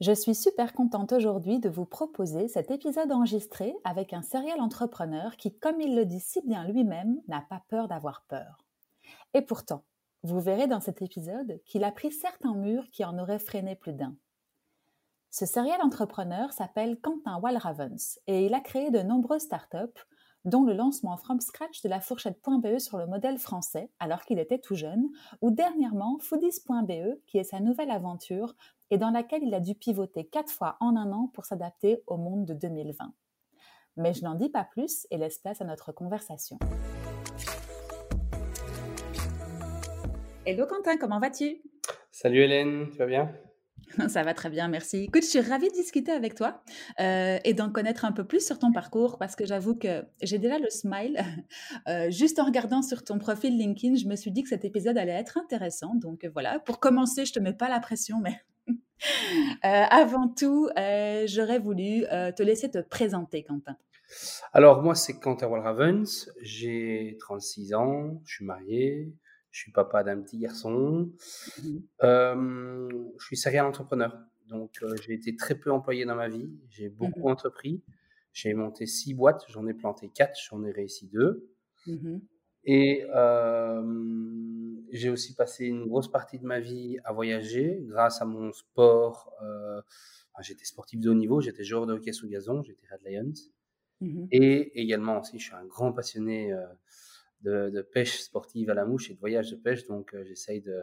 Je suis super contente aujourd'hui de vous proposer cet épisode enregistré avec un serial entrepreneur qui, comme il le dit si bien lui-même, n'a pas peur d'avoir peur. Et pourtant, vous verrez dans cet épisode qu'il a pris certains murs qui en auraient freiné plus d'un. Ce serial entrepreneur s'appelle Quentin Walravens et il a créé de nombreuses startups dont le lancement from scratch de la fourchette.be sur le modèle français alors qu'il était tout jeune, ou dernièrement Foodies.be qui est sa nouvelle aventure et dans laquelle il a dû pivoter quatre fois en un an pour s'adapter au monde de 2020. Mais je n'en dis pas plus et laisse place à notre conversation. Hello Quentin, comment vas-tu? Salut Hélène, tu vas bien? Ça va très bien, merci. Écoute, je suis ravie de discuter avec toi euh, et d'en connaître un peu plus sur ton parcours parce que j'avoue que j'ai déjà le smile. Euh, juste en regardant sur ton profil LinkedIn, je me suis dit que cet épisode allait être intéressant. Donc euh, voilà, pour commencer, je te mets pas la pression, mais avant tout, j'aurais voulu te laisser te présenter, Quentin. Alors moi, c'est Quentin Walravens, j'ai 36 ans, je suis marié, je suis papa d'un petit garçon. Mmh je suis serial entrepreneur. Donc, euh, j'ai été très peu employé dans ma vie. J'ai mmh beaucoup entrepris. J'ai monté six boîtes. J'en ai planté quatre. J'en ai réussi deux. Mmh Et j'ai aussi passé une grosse partie de ma vie à voyager grâce à mon sport. Euh, j'étais sportif de haut niveau. J'étais joueur de hockey sous gazon. J'étais Red Lions. Et également aussi, je suis un grand passionné euh, de, pêche sportive à la mouche et de voyage de pêche. Donc, euh, j'essaye de,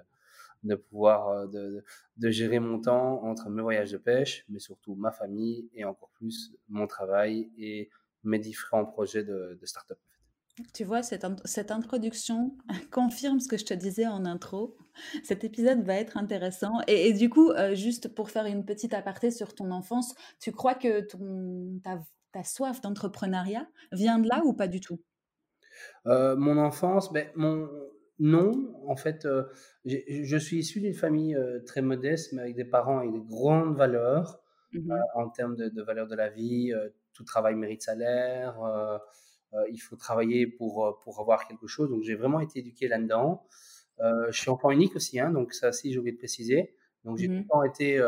de pouvoir de, de, gérer mon temps entre mes voyages de pêche, mais surtout ma famille et encore plus mon travail et mes différents projets de, de start-up. Tu vois, cette, cette, introduction confirme ce que je te disais en intro. Cet épisode va être intéressant. Et, du coup, euh, juste pour faire une petite aparté sur ton enfance, tu crois que ton, ta, ta soif d'entrepreneuriat vient de là ou pas du tout? Euh, mon enfance, ben, mon, non, en fait, euh, je suis issu d'une famille très modeste, mais avec des parents avec des grandes valeurs mmh en termes de, de valeurs de la vie. tout travail mérite salaire. Il faut travailler pour, pour avoir quelque chose. Donc, j'ai vraiment été éduqué là-dedans. je suis enfant unique aussi, hein, donc ça aussi, j'ai oublié de préciser. Donc, j'ai mmh tout le temps été,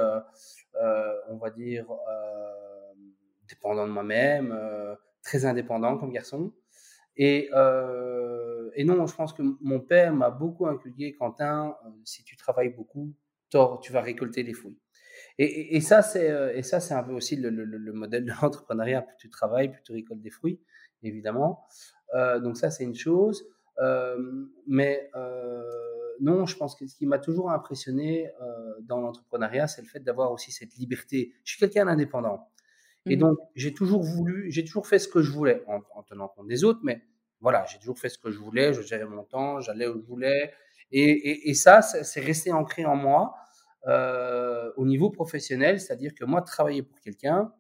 on va dire, dépendant de moi-même, très indépendant comme garçon. Et, euh, et non, je pense que mon père m'a beaucoup inculqué, Quentin, euh, si tu travailles beaucoup, tu vas récolter les fruits. Et, et, ça, c'est euh, et ça, c'est un peu aussi le, le, le modèle de l'entrepreneuriat. Plus tu travailles, plus tu récoltes des fruits, évidemment. Euh, donc ça, c'est une chose. Euh, mais euh, non, je pense que ce qui m'a toujours impressionné dans l'entrepreneuriat, c'est le fait d'avoir aussi cette liberté. Je suis quelqu'un d'indépendant. Et mmh. donc, j'ai toujours voulu, j'ai toujours fait ce que je voulais, en, en, tenant compte des autres, mais voilà, j'ai toujours fait ce que je voulais, je gérais mon temps, j'allais où je voulais. Et, et, et ça, c'est resté ancré en moi euh, au niveau professionnel, c'est-à-dire que moi, travailler pour quelqu'un,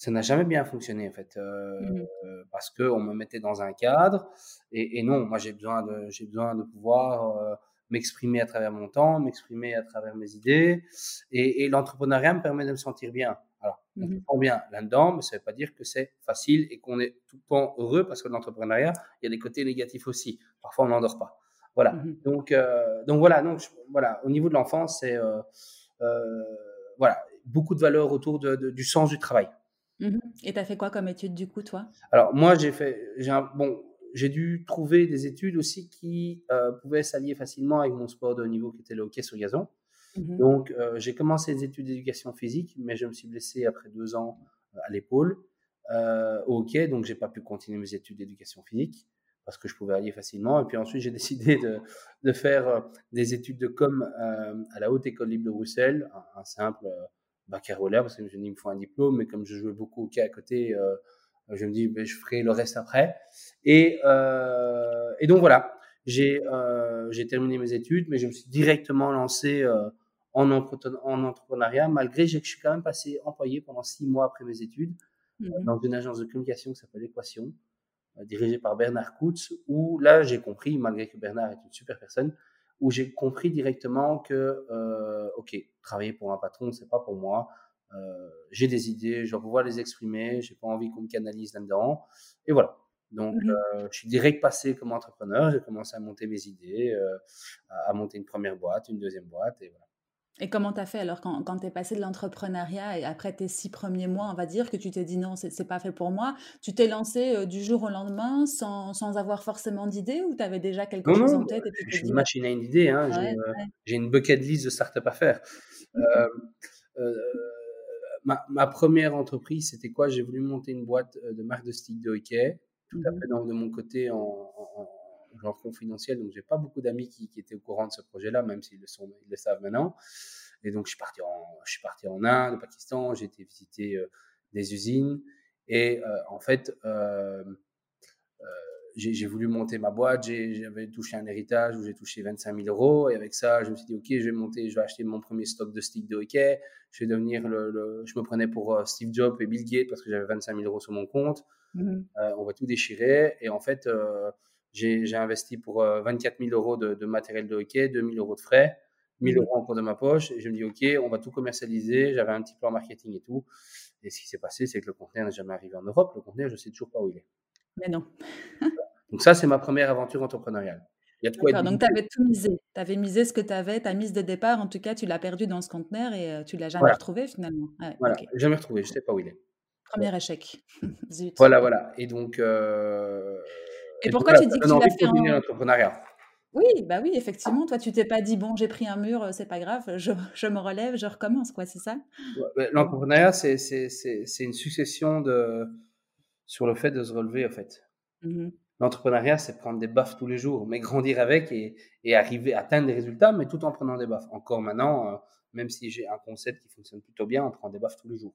ça n'a jamais bien fonctionné en fait, euh, mmh. parce que on me mettait dans un cadre. Et, et non, moi, j'ai besoin de, j'ai besoin de pouvoir euh, m'exprimer à travers mon temps, m'exprimer à travers mes idées. Et, et l'entrepreneuriat me permet de me sentir bien. Alors, on mmh se bien là-dedans, mais ça ne veut pas dire que c'est facile et qu'on est tout le temps heureux parce que l'entrepreneuriat, il y a des côtés négatifs aussi. Parfois, on n'endort pas. Voilà. Mmh donc, euh, donc voilà. Donc voilà. Au niveau de l'enfance, c'est euh, euh, voilà beaucoup de valeurs autour de, du sens du travail. Mmh et tu as fait quoi comme études du coup, toi? Alors moi, j'ai fait, j'ai bon, j'ai dû trouver des études aussi qui pouvaient s'allier facilement avec mon sport de haut niveau qui était le hockey sur gazon. Mmh donc, euh, j'ai commencé les études d'éducation physique, mais je me suis blessé après deux ans euh, à l'épaule euh, au hockey, donc j'ai pas pu continuer mes études d'éducation physique parce que je pouvais allier facilement. Et puis ensuite, j'ai décidé de, de, faire des études de com à la Haute École Libre de Bruxelles, un, simple baccalauréat, parce que je me suis dit, il me faut un diplôme, mais comme je jouais beaucoup au hockey à côté, je me dis, ben, je ferai le reste après. Et, et donc voilà, j'ai j'ai terminé mes études, mais je me suis directement lancé en, en entrepreneuriat, malgré que je suis quand même passé employé pendant six mois après mes études, mmh dans une agence de communication qui s'appelle Équation, dirigée par Bernard Koutz, où là, j'ai compris, malgré que Bernard est une super personne, où j'ai compris directement que, OK, travailler pour un patron, c'est pas pour moi. j'ai des idées, je pouvoir les exprimer, j'ai pas envie qu'on me canalise là-dedans. Et voilà. Donc, mmh je suis direct passé comme entrepreneur. J'ai commencé à monter mes idées, à, monter une première boîte, une deuxième boîte, et voilà. Et comment tu as fait alors quand, quand tu es passé de l'entrepreneuriat et après tes six premiers mois, on va dire que tu t'es dit non, c'est pas fait pour moi, tu t'es lancé du jour au lendemain sans, sans avoir forcément d'idée ou tu avais déjà quelque chose en tête Je suis une machine à une idée, hein, j'ai une bucket list de start-up à faire. Mmh. Ma, ma, première entreprise, c'était quoi? J'ai voulu monter une boîte de marque de stick de hockey tout à mmh. fait de mon côté en, genre confidentiel. Donc, j'ai pas beaucoup d'amis qui, qui, étaient au courant de ce projet-là, même s'ils le, sont, ils le savent maintenant. Et donc, je suis parti en, je suis parti en Inde, au Pakistan, j'ai été visiter euh, des usines. Et euh, en fait, euh, j'ai voulu monter ma boîte. J'avais touché un héritage où j'ai touché 25 000 euros. Et avec ça, je me suis dit, OK, je vais monter, je vais acheter mon premier stock de sticks de hockey. Je vais devenir le, le je me prenais pour Steve Jobs et Bill Gates parce que j'avais 25 000 euros sur mon compte. Mmh euh, on va tout déchirer. Et en fait, euh, j'ai investi pour 24 euh, 000 euros de, matériel de hockey, 2 000 euros de frais, 1 000 mmh euros en cours de ma poche. Et je me dis, OK, on va tout commercialiser. J'avais un petit plan marketing et tout. Et ce qui s'est passé, c'est que le conteneur n'est jamais arrivé en Europe. Le conteneur, je ne sais toujours pas où il est. Mais non. donc ça, c'est ma première aventure entrepreneuriale. Il donc tu avais tout misé. Tu avais misé ce que tu avais, ta mise de départ, en tout cas, tu l'as perdu dans ce conteneur et tu l'as jamais retrouvé finalement. voilà, jamais retrouvé, je ne sais pas où il est. Premier échec. Voilà, voilà. Et donc. Euh, et, pourquoi tu dis que tu l'as fait en... l'entrepreneuriat Oui, bah oui, effectivement. Toi, tu t'es pas dit bon, j'ai pris un mur, c'est pas grave, je, je, me relève, je recommence, quoi, c'est ça? L'entrepreneuriat, c'est une succession de sur le fait de se relever, en fait. Mmh L'entrepreneuriat, c'est prendre des baffes tous les jours, mais grandir avec et, et, arriver à atteindre des résultats, mais tout en prenant des baffes. Encore maintenant, euh, même si j'ai un concept qui fonctionne plutôt bien, on prend des baffes tous les jours.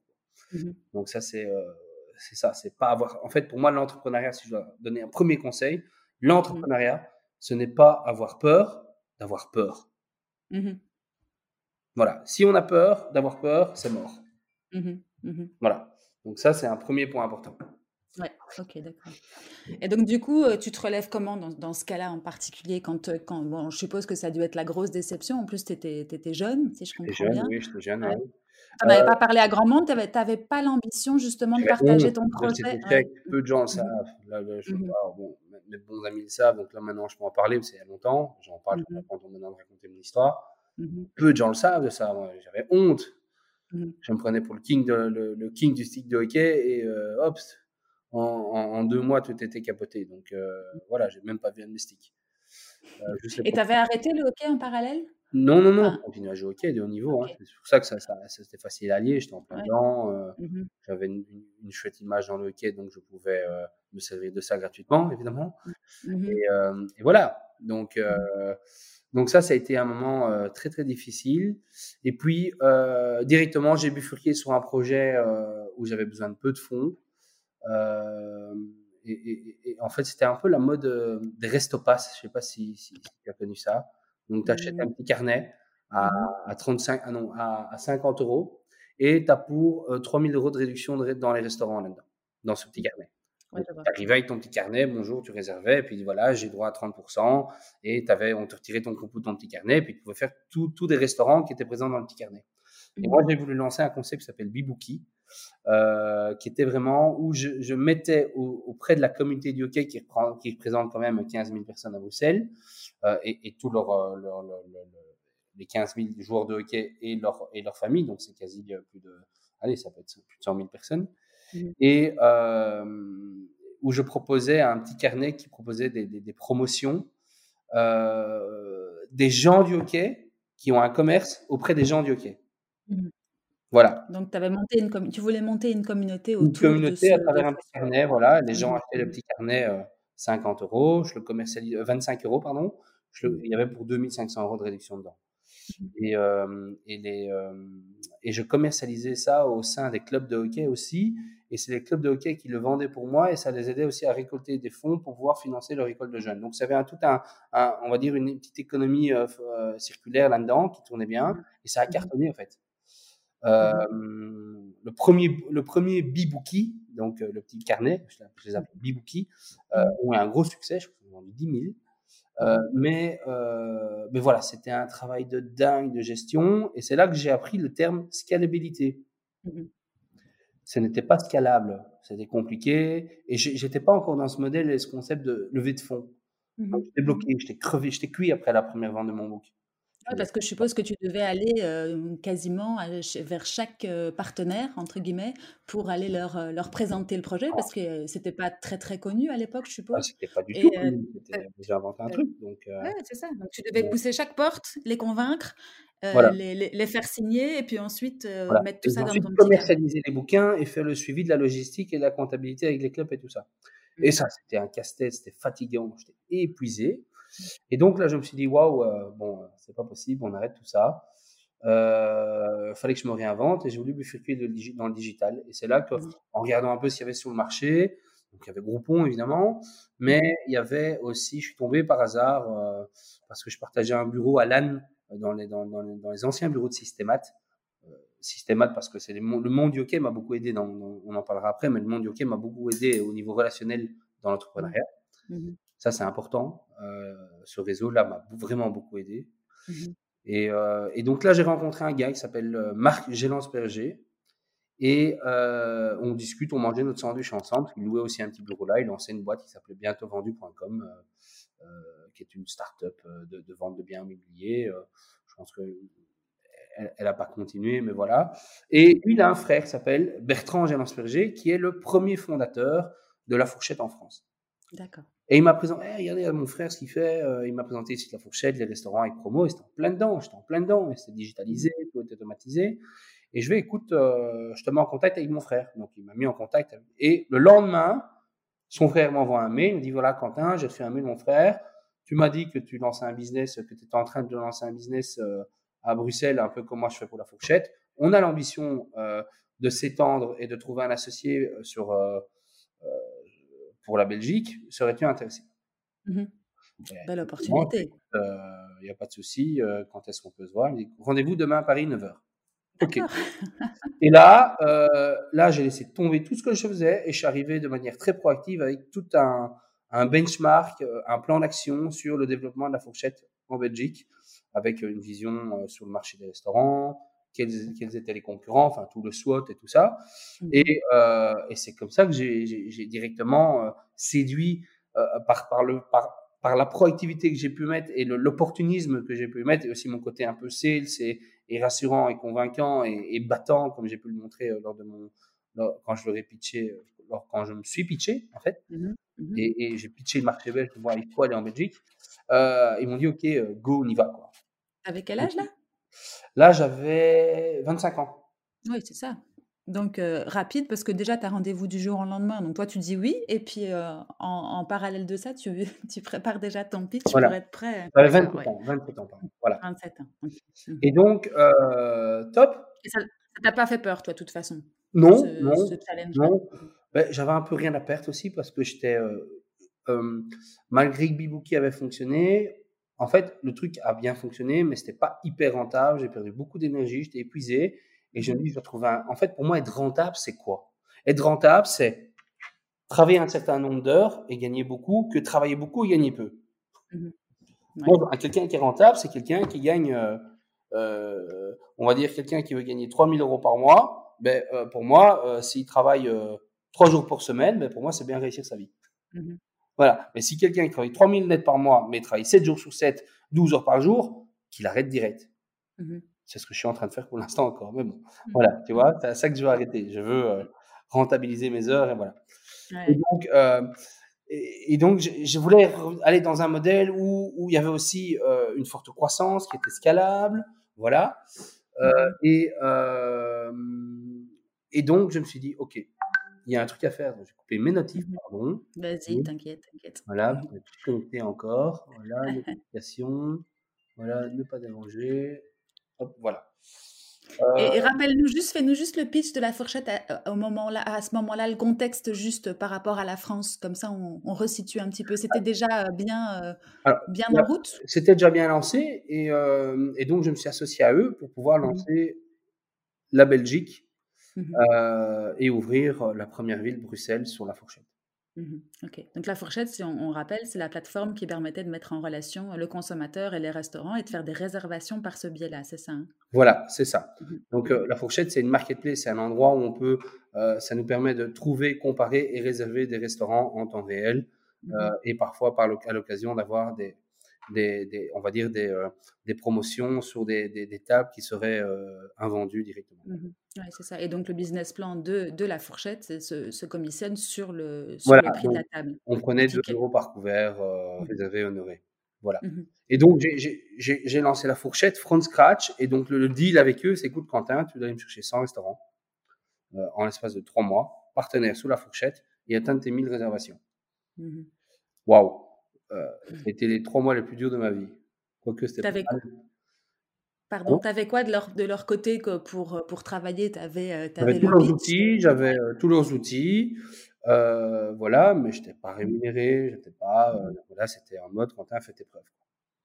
Mmh Donc ça, c'est euh, c'est ça. C'est pas avoir. En fait, pour moi, l'entrepreneuriat, si je dois donner un premier conseil, l'entrepreneuriat, ce n'est pas avoir peur d'avoir peur. Mmh voilà. Si on a peur d'avoir peur, c'est mort. Mmh voilà. Donc ça, c'est un premier point important. Ouais, ok, d'accord. Et donc, du coup, euh, tu te relèves comment dans, dans ce cas-là en particulier quand, euh, quand, bon, je suppose que ça a dû être la grosse déception. En plus, tu étais, étais, jeune, si je comprends jeune, bien. Oui, j'étais jeune. Tu n'avais pas parlé à grand monde, tu n'avais pas l'ambition justement de partager ton projet? Peu de gens le savent. Là, je mmh bon, mes bons amis le savent, donc là maintenant je peux en parler, parce qu'il y a longtemps. J'en parle mmh quand on demande de raconter mon histoire. Mmh Peu de gens le savent de ça. J'avais honte. Je me prenais pour le king, de, le, king du stick de hockey et euh, hop, en, en, deux mois tout était capoté. Donc euh, voilà, j'ai même pas vu un. Euh, et tu avais arrêté le hockey en parallèle? Non, non, non, on continue à jouer au hockey de haut niveau. Hein. C'est pour ça que ça, ça, c'était facile à lier. J'étais en plein dedans. Euh, mmh j'avais une, une, chouette image dans le hockey, donc je pouvais euh, me servir de ça gratuitement, évidemment. Mmh et, euh, et, voilà. Donc, mmh donc ça, ça a été un moment très, très difficile. Et puis, directement, j'ai bifurqué sur un projet où j'avais besoin de peu de fonds. Et, et, et, en fait, c'était un peu la mode des restopass. Je sais pas si, si, si tu as connu ça. Donc, tu achètes un mmh. petit carnet à, mmh. à 35, ah non, à, à 50 euros et tu as pour euh, 3000 euros de réduction dans les restaurants là-dedans, dans ce petit carnet. tu arrivais avec ton petit carnet, bonjour, tu réservais, et puis voilà, j'ai droit à 30%, et avais, on te retirait ton coupon de ton petit carnet, et puis tu pouvais faire tous des restaurants qui étaient présents dans le petit carnet. Et moi, mmh. j'ai voulu lancer un concept qui s'appelle euh, qui était vraiment où je, je mettais auprès de la communauté du hockey qui, reprend, qui représente quand même 15 000 personnes à Bruxelles, euh, et, et tous leur, euh, leur, leur, les 15 000 joueurs de hockey et leur, et leur famille, donc c'est quasi plus de, allez, ça peut être plus de 100 000 personnes, mmh. et euh, où je proposais un petit carnet qui proposait des, des, des promotions, euh, des gens du hockey qui ont un commerce auprès des gens du hockey. Mmh. Voilà. Donc, avais monté une tu voulais monter une communauté autour Une communauté à travers un petit carnet, voilà. Les gens achetaient le petit carnet 50 euros, je le commercialise, 25 euros, pardon. Mmh. il y avait pour 2500 euros de réduction dedans. Mmh. Et, euh, et, les, euh, et je commercialisais ça au sein des clubs de hockey aussi. Et c'est les clubs de hockey qui le vendaient pour moi et ça les aidait aussi à récolter des fonds pour pouvoir financer leur école de jeunes. Donc, ça avait un, tout un, on va dire, une petite économie euh, circulaire là-dedans qui tournait bien mmh. et ça a cartonné en fait. Mmh. le premier, le premier Bibouki, donc le petit carnet, je les appelle Bibouki, mmh. ont eu un gros succès, je crois qu'ils ont vendu 10 000. Euh, mais, euh, mais voilà, c'était un travail de dingue de gestion. Et c'est là que j'ai appris le terme scalabilité. Mmh ce n'était pas scalable, c'était compliqué. Et j'étais pas encore dans ce modèle et ce concept de levée de fonds. Mmh j'étais bloqué, j'étais crevé, j'étais cuit après la première vente de mon book parce que je suppose que tu devais aller quasiment vers chaque partenaire, entre guillemets, pour aller leur, leur présenter le projet, parce que c'était pas très très connu à l'époque, je ah, suppose. c'était pas du tout connu, j'ai inventé un truc. Donc, ouais, c'est ça. Donc tu devais pousser chaque porte, les convaincre, les, les, faire signer, et puis ensuite mettre tout ça dans ton commercialiser les bouquins et faire le suivi de la logistique et de la comptabilité avec les clubs et tout ça. Et mmh. ça, c'était un casse-tête, c'était fatigant, j'étais épuisé. Et donc là, je me suis dit, waouh, euh, bon, euh, c'est pas possible, on arrête tout ça. Euh, fallait que je me réinvente et j'ai voulu bifurquer dans le digital. Et c'est là que, en regardant un peu ce qu'il y avait sur le marché, donc il y avait Groupon évidemment, mais il y avait aussi, je suis tombé par hasard euh, parce que je partageais un bureau à Lannes dans les, dans, dans, dans les anciens bureaux de Systémat. Euh, Systémat parce que c'est le monde du hockey m'a beaucoup aidé, dans, on en parlera après, mais le monde du hockey m'a beaucoup aidé au niveau relationnel dans l'entrepreneuriat. Mmh. Ça, c'est important. Euh, ce réseau-là m'a vraiment beaucoup aidé. Mmh et, euh, et, donc là, j'ai rencontré un gars qui s'appelle euh, Marc Gélance-Berger. Et euh, on discute, on mangeait notre sandwich ensemble. Il louait aussi un petit bureau là. Il lançait une boîte qui s'appelait bientôtvendu.com, euh, qui est une start-up de, de, vente de biens immobiliers. je pense que elle n'a pas continué, mais voilà. Et lui, il a un frère qui s'appelle Bertrand Gélance-Berger, qui est le premier fondateur de la fourchette en France. D'accord. Et il m'a présenté, hey, regardez mon frère ce qu'il fait, euh, il m'a présenté ici la fourchette, les restaurants avec promo, et c'était en plein dedans, j'étais en plein dedans, et c'était digitalisé, mmh. tout était automatisé. Et je vais, écoute, euh, je te mets en contact avec mon frère. Donc il m'a mis en contact. Et le lendemain, son frère m'envoie un mail, il me dit, voilà Quentin, j'ai fait un mail mon frère, tu m'as dit que tu lançais un business, que tu étais en train de lancer un business euh, à Bruxelles, un peu comme moi je fais pour la fourchette. On a l'ambition de s'étendre et de trouver un associé sur pour la Belgique, serais-tu intéressé? Mmh Belle opportunité. Il n'y euh, a pas de souci. Euh, quand est-ce qu'on peut se voir? Rendez-vous demain à Paris, 9h. Ok. et là, euh, là, j'ai laissé tomber tout ce que je faisais et je suis arrivé de manière très proactive avec tout un, un benchmark, un plan d'action sur le développement de la fourchette en Belgique, avec une vision sur le marché des restaurants, quels, étaient les concurrents, enfin tout le SWOT et tout ça. Mmh. Et, euh, et c'est comme ça que j'ai directement euh, séduit euh, par, par, le, par, par la proactivité que j'ai pu mettre et l'opportunisme que j'ai pu mettre, et aussi mon côté un peu sales et, et rassurant et convaincant et, battant, comme j'ai pu le montrer lors de mon, quand je pitché, quand je me suis pitché en fait, mmh mmh et, et j'ai pitché le marché belge pour voir il faut aller en Belgique. ils m'ont dit ok, go, on y va quoi. Avec quel âge là? Là, j'avais 25 ans. Oui, c'est ça. Donc, euh, rapide, parce que déjà, tu as rendez-vous du jour au lendemain. Donc, toi, tu dis oui. Et puis, euh, en, parallèle de ça, tu, tu prépares déjà ton pitch pour être prêt. 27 ans. 27 ans, Voilà. 27 ans. Mmh. Et donc, euh, top. Et ça t'a pas fait peur, toi, de toute façon Non, non. non. Ben, j'avais un peu rien à perdre aussi parce que j'étais. malgré que Bibouki avait fonctionné, en fait, le truc a bien fonctionné, mais c'était pas hyper rentable. J'ai perdu beaucoup d'énergie, j'étais épuisé. Et je me dis, je vais un. En fait, pour moi, être rentable, c'est quoi? Être rentable, c'est travailler un certain nombre d'heures et gagner beaucoup, que travailler beaucoup et gagner peu. Mmh quelqu'un qui est rentable, c'est quelqu'un qui gagne, euh, euh, on va dire, quelqu'un qui veut gagner 3000 euros par mois. Ben, euh, pour moi, s'il travaille trois jours par semaine, ben, pour moi, c'est bien réussir sa vie. Mmh voilà. Mais si quelqu'un qui travaille 3000 net par mois, mais travaille 7 jours sur 7, 12 heures par jour, qu'il arrête direct. Mmh c'est ce que je suis en train de faire pour l'instant encore. Mais bon, mmh. voilà, tu vois, c'est ça que je veux arrêter. Je veux euh, rentabiliser mes heures et voilà. Et donc, euh, et, donc je, voulais aller dans un modèle où, où il y avait aussi euh, une forte croissance qui était scalable. Voilà. Et, et donc, je me suis dit, OK, il y a un truc à faire. J'ai coupé mes notifs, mmh pardon. Vas-y, t'inquiète, t'inquiète. Voilà, vous pouvez connecter encore. Voilà, notification. voilà, ne pas déranger. Hop, voilà. Et, euh rappelle-nous juste, fais-nous juste le pitch de la fourchette à, au moment -là, à ce moment-là, le contexte juste par rapport à la France, comme ça on, on resitue un petit peu. C'était déjà bien, euh, bien en route? C'était déjà bien lancé et, euh, et, donc je me suis associé à eux pour pouvoir mmh lancer la Belgique mmh et ouvrir la première ville, Bruxelles, sur la fourchette. Mmh OK. Donc la fourchette, si on, rappelle, c'est la plateforme qui permettait de mettre en relation le consommateur et les restaurants et de faire des réservations par ce biais-là, c'est ça hein? Voilà, c'est ça. Mmh Donc la fourchette, c'est une marketplace, c'est un endroit où on peut, ça nous permet de trouver, comparer et réserver des restaurants en temps réel et parfois par à l'occasion d'avoir des, des, on va dire des, euh, des promotions sur des, des, tables qui seraient euh, invendues directement. Mmh c'est ça. Et donc le business plan de, de la fourchette se, se, commissionne sur le, sur le prix de la table. On prenait 2 euros par couvert euh, mmh réservé, honoré. Voilà. Mmh et donc j'ai lancé la fourchette from scratch. Et donc le, deal avec eux, c'est écoute Quentin, tu dois aller me chercher 100 restaurants en l'espace de 3 mois, partenaire sous la fourchette, et atteindre tes 1000 réservations. Waouh euh, c'était les trois mois les plus durs de ma vie. Quoique c'était pas Pardon, tu avais quoi de leur, de leur côté pour, pour travailler? Tu avais, euh, avais tous leurs outils, j'avais euh, tous leurs outils, voilà, mais je n'étais pas rémunéré, j'étais pas, mmh. voilà, c'était en mode Quentin, fais tes preuves.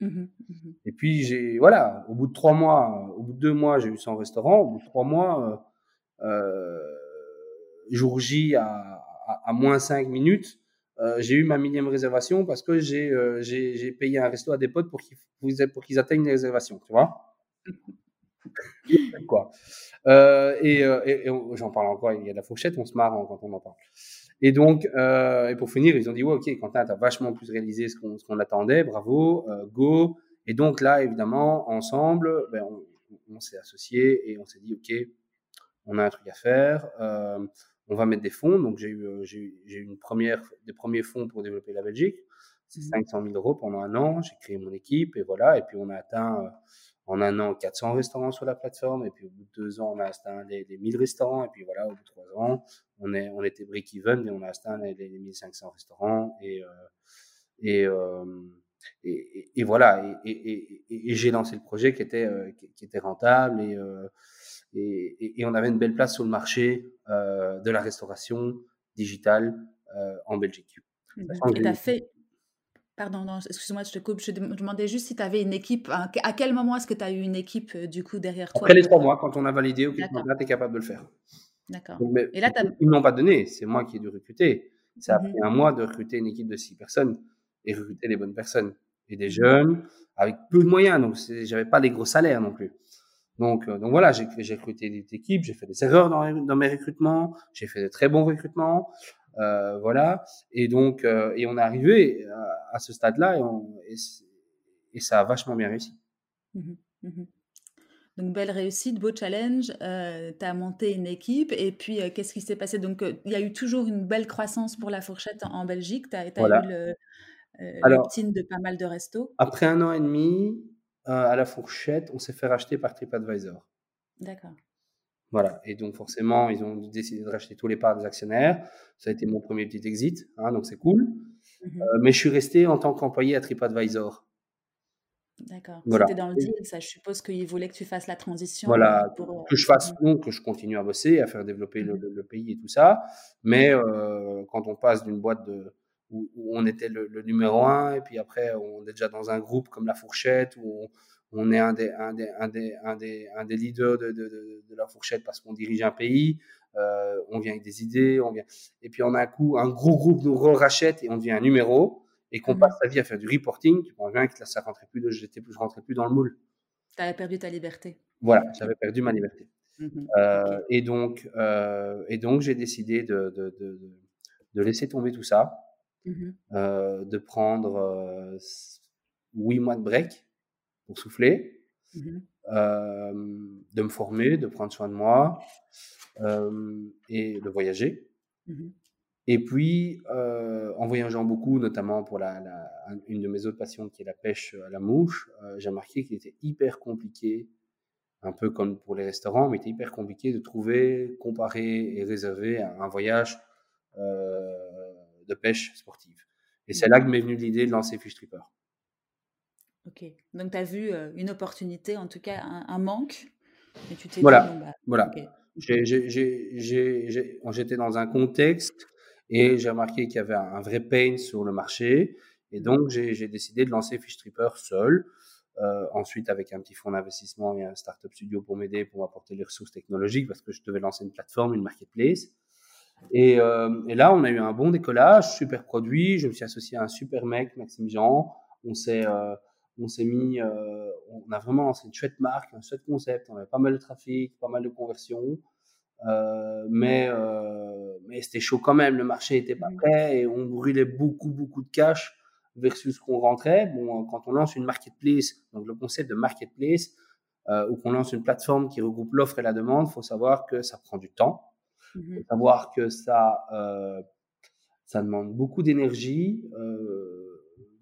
Mmh mmh Et puis, j'ai, voilà, au bout de trois mois, au bout de deux mois, j'ai eu 100 restaurants, au bout de trois mois, jour J à, à, à moins 5 minutes, euh, j'ai eu ma millième réservation parce que j'ai euh, j'ai payé un resto à des potes pour qu'ils pour qu'ils atteignent les réservations, tu vois. quoi. Euh, et, et, j'en parle encore, il y a de la fourchette, on se marre quand on en parle. Et donc, et pour finir, ils ont dit, ouais, ok, Quentin, tu as vachement plus réalisé ce qu'on attendait, bravo, go. Et donc là, évidemment, ensemble, ben, on, on s'est associés et on s'est dit, ok, on a un truc à faire on va mettre des fonds. Donc, j'ai eu, euh, j'ai eu une première, des premiers fonds pour développer la Belgique. C'est 500 mmh 000 euros pendant un an. J'ai créé mon équipe et voilà. Et puis, on a atteint euh, en un an 400 restaurants sur la plateforme. Et puis, au bout de deux ans, on a atteint les, 1000 restaurants. Et puis, voilà, au bout de trois ans, on, est, on était break-even et on a atteint les, 1500 restaurants. Et, euh, et, et, voilà. Et, j'ai lancé le projet qui était, qui, était rentable et, et, on avait une belle place sur le marché euh, de la restauration digitale euh, en Belgique. Et tu as fait. Pardon, excuse-moi, je te coupe. Je demandais juste si tu avais une équipe. À quel moment est-ce que tu as eu une équipe euh, du coup derrière toi? Après les trois mois, quand on a validé, ok, là, tu es capable de le faire. D'accord. Et là, ils ne m'ont pas donné, c'est moi qui ai dû recruter. Ça a mmh pris un mois de recruter une équipe de six personnes et recruter les bonnes personnes. Et des mmh jeunes avec peu de moyens, donc j'avais pas des gros salaires non plus. Donc, euh, donc voilà, j'ai recruté des équipes, j'ai fait des erreurs dans, dans mes recrutements, j'ai fait de très bons recrutements, euh, voilà. Et donc, euh, et on est arrivé à, ce stade-là et, et, ça a vachement bien réussi. Mmh mmh donc, belle réussite, beau challenge. Euh, tu as monté une équipe. Et puis, qu'est-ce qui s'est passé? Donc, il y a eu toujours une belle croissance pour la fourchette en, Belgique. Tu as, eu le, l'opt-in de pas mal de restos. Après un an et demi, à la fourchette, on s'est fait racheter par TripAdvisor. D'accord. Voilà. Et donc, forcément, ils ont décidé de racheter tous les parts des actionnaires. Ça a été mon premier petit exit, hein, donc c'est cool. Mmh euh, mais je suis resté en tant qu'employé à TripAdvisor. D'accord. C'était dans le deal, ça. Je suppose qu'ils voulaient que tu fasses la transition. Voilà. Euh, pour, que je fasse, que je continue à bosser, à faire développer le, mmh pays et tout ça. Mais euh, quand on passe d'une boîte de où, on était le, numéro un, et puis après, on est déjà dans un groupe comme La Fourchette, où on, est un des, un des, un des, un des, un des leaders de, de, de, La Fourchette parce qu'on dirige un pays, euh, on vient avec des idées, on vient, et puis on a un coup, un gros groupe nous rachète et on devient un numéro, et qu'on mmh passe sa vie à faire du reporting, tu comprends bien que là, ça rentrait plus, de, j'étais, je rentrais plus dans le moule. Tu avais perdu ta liberté. Voilà, j'avais perdu ma liberté. Mmh euh, et donc, euh, et donc j'ai décidé de, de, de, de, laisser tomber tout ça Mmh euh, de prendre huit mois de break pour souffler, mmh de me former, de prendre soin de moi et de voyager. Mmh et puis, euh, en voyageant beaucoup, notamment pour la, une de mes autres passions qui est la pêche à la mouche, j'ai remarqué qu'il était hyper compliqué, un peu comme pour les restaurants, mais il était hyper compliqué de trouver, comparer et réserver un, un voyage de pêche sportive. Et c'est là que m'est venue l'idée de lancer Fish Tripper. Ok, donc tu as vu euh, une opportunité, en tout cas un, manque, et tu t'es voilà. dit, bah, voilà. J'étais dans un contexte et j'ai remarqué qu'il y avait un, vrai pain sur le marché. Et donc, j'ai décidé de lancer Fish Tripper seul. ensuite, avec un petit fonds d'investissement et un startup studio pour m'aider, pour m'apporter les ressources technologiques, parce que je devais lancer une plateforme, une marketplace. Et, et, là, on a eu un bon décollage, super produit. Je me suis associé à un super mec, Maxime Jean. On s'est on s'est mis, euh, on a vraiment lancé une chouette marque, un chouette concept. On avait pas mal de trafic, pas mal de conversions. Euh, mais euh, mais c'était chaud quand même. Le marché était pas prêt et on brûlait beaucoup beaucoup de cash versus ce qu'on rentrait. Bon, quand on lance une marketplace, donc le concept de marketplace, ou qu'on lance une plateforme qui regroupe l'offre et la demande, faut savoir que ça prend du temps. Faut savoir que ça ça demande beaucoup d'énergie. Euh,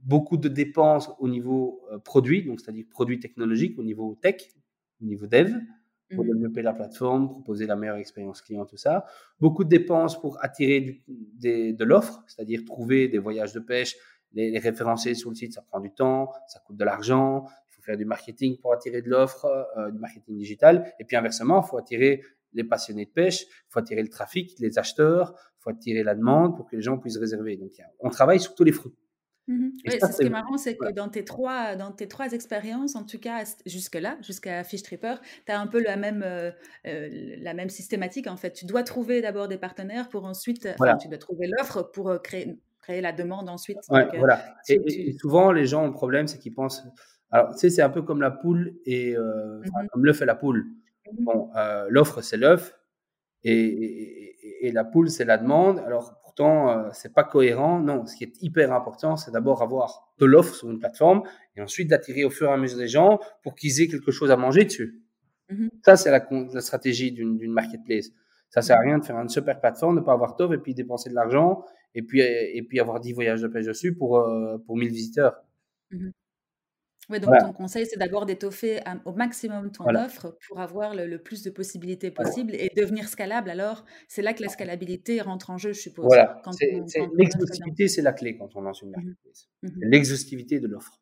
beaucoup de dépenses au niveau euh, produit, donc c'est-à-dire produit technologique, au niveau tech, au niveau dev, pour mmh développer la plateforme, proposer la meilleure expérience client, tout ça. Beaucoup de dépenses pour attirer de l'offre, c'est-à-dire trouver des voyages de pêche, les, référencer sur le site, ça prend du temps, ça coûte de l'argent, faire du marketing pour attirer de l'offre, euh, du marketing digital, et puis inversement, il faut attirer les passionnés de pêche, il faut attirer le trafic, les acheteurs, il faut attirer la demande pour que les gens puissent réserver. Donc, on travaille sur tous les fruits. Mmh ce qui est marrant, c'est que dans tes trois, dans tes trois expériences, en tout cas jusque-là, jusqu'à Fish Tripper, tu as un peu la même, euh, euh, la même systématique. En fait, tu dois trouver d'abord des partenaires pour ensuite, tu dois trouver l'offre pour créer, créer la demande ensuite. voilà. et, souvent, les gens ont le problème, c'est qu'ils pensent. Alors, tu sais, c'est un peu comme la poule et mmh comme l'œuf et la poule. Mmh bon, l'offre, c'est l'œuf et, et, la poule, c'est la demande. Alors, pourtant, euh, c'est pas cohérent. Non, ce qui est hyper important, c'est d'abord avoir de l'offre sur une plateforme et ensuite d'attirer au fur et à mesure des gens pour qu'ils aient quelque chose à manger dessus. Mmh Ça, c'est la, la, stratégie d'une marketplace. Ça sert à rien de faire une super plateforme, de pas avoir d'offre et puis dépenser de l'argent et puis, et puis avoir 10 voyages de pêche dessus pour, euh, pour 1000 visiteurs. Oui, donc ton conseil, c'est d'abord d'étoffer au maximum ton offre pour avoir le, plus de possibilités possibles et devenir scalable. Alors, c'est là que la scalabilité rentre en jeu, je suppose. Voilà. L'exhaustivité, c'est la clé quand on lance une mmh marketplace. Mmh l'exhaustivité de l'offre.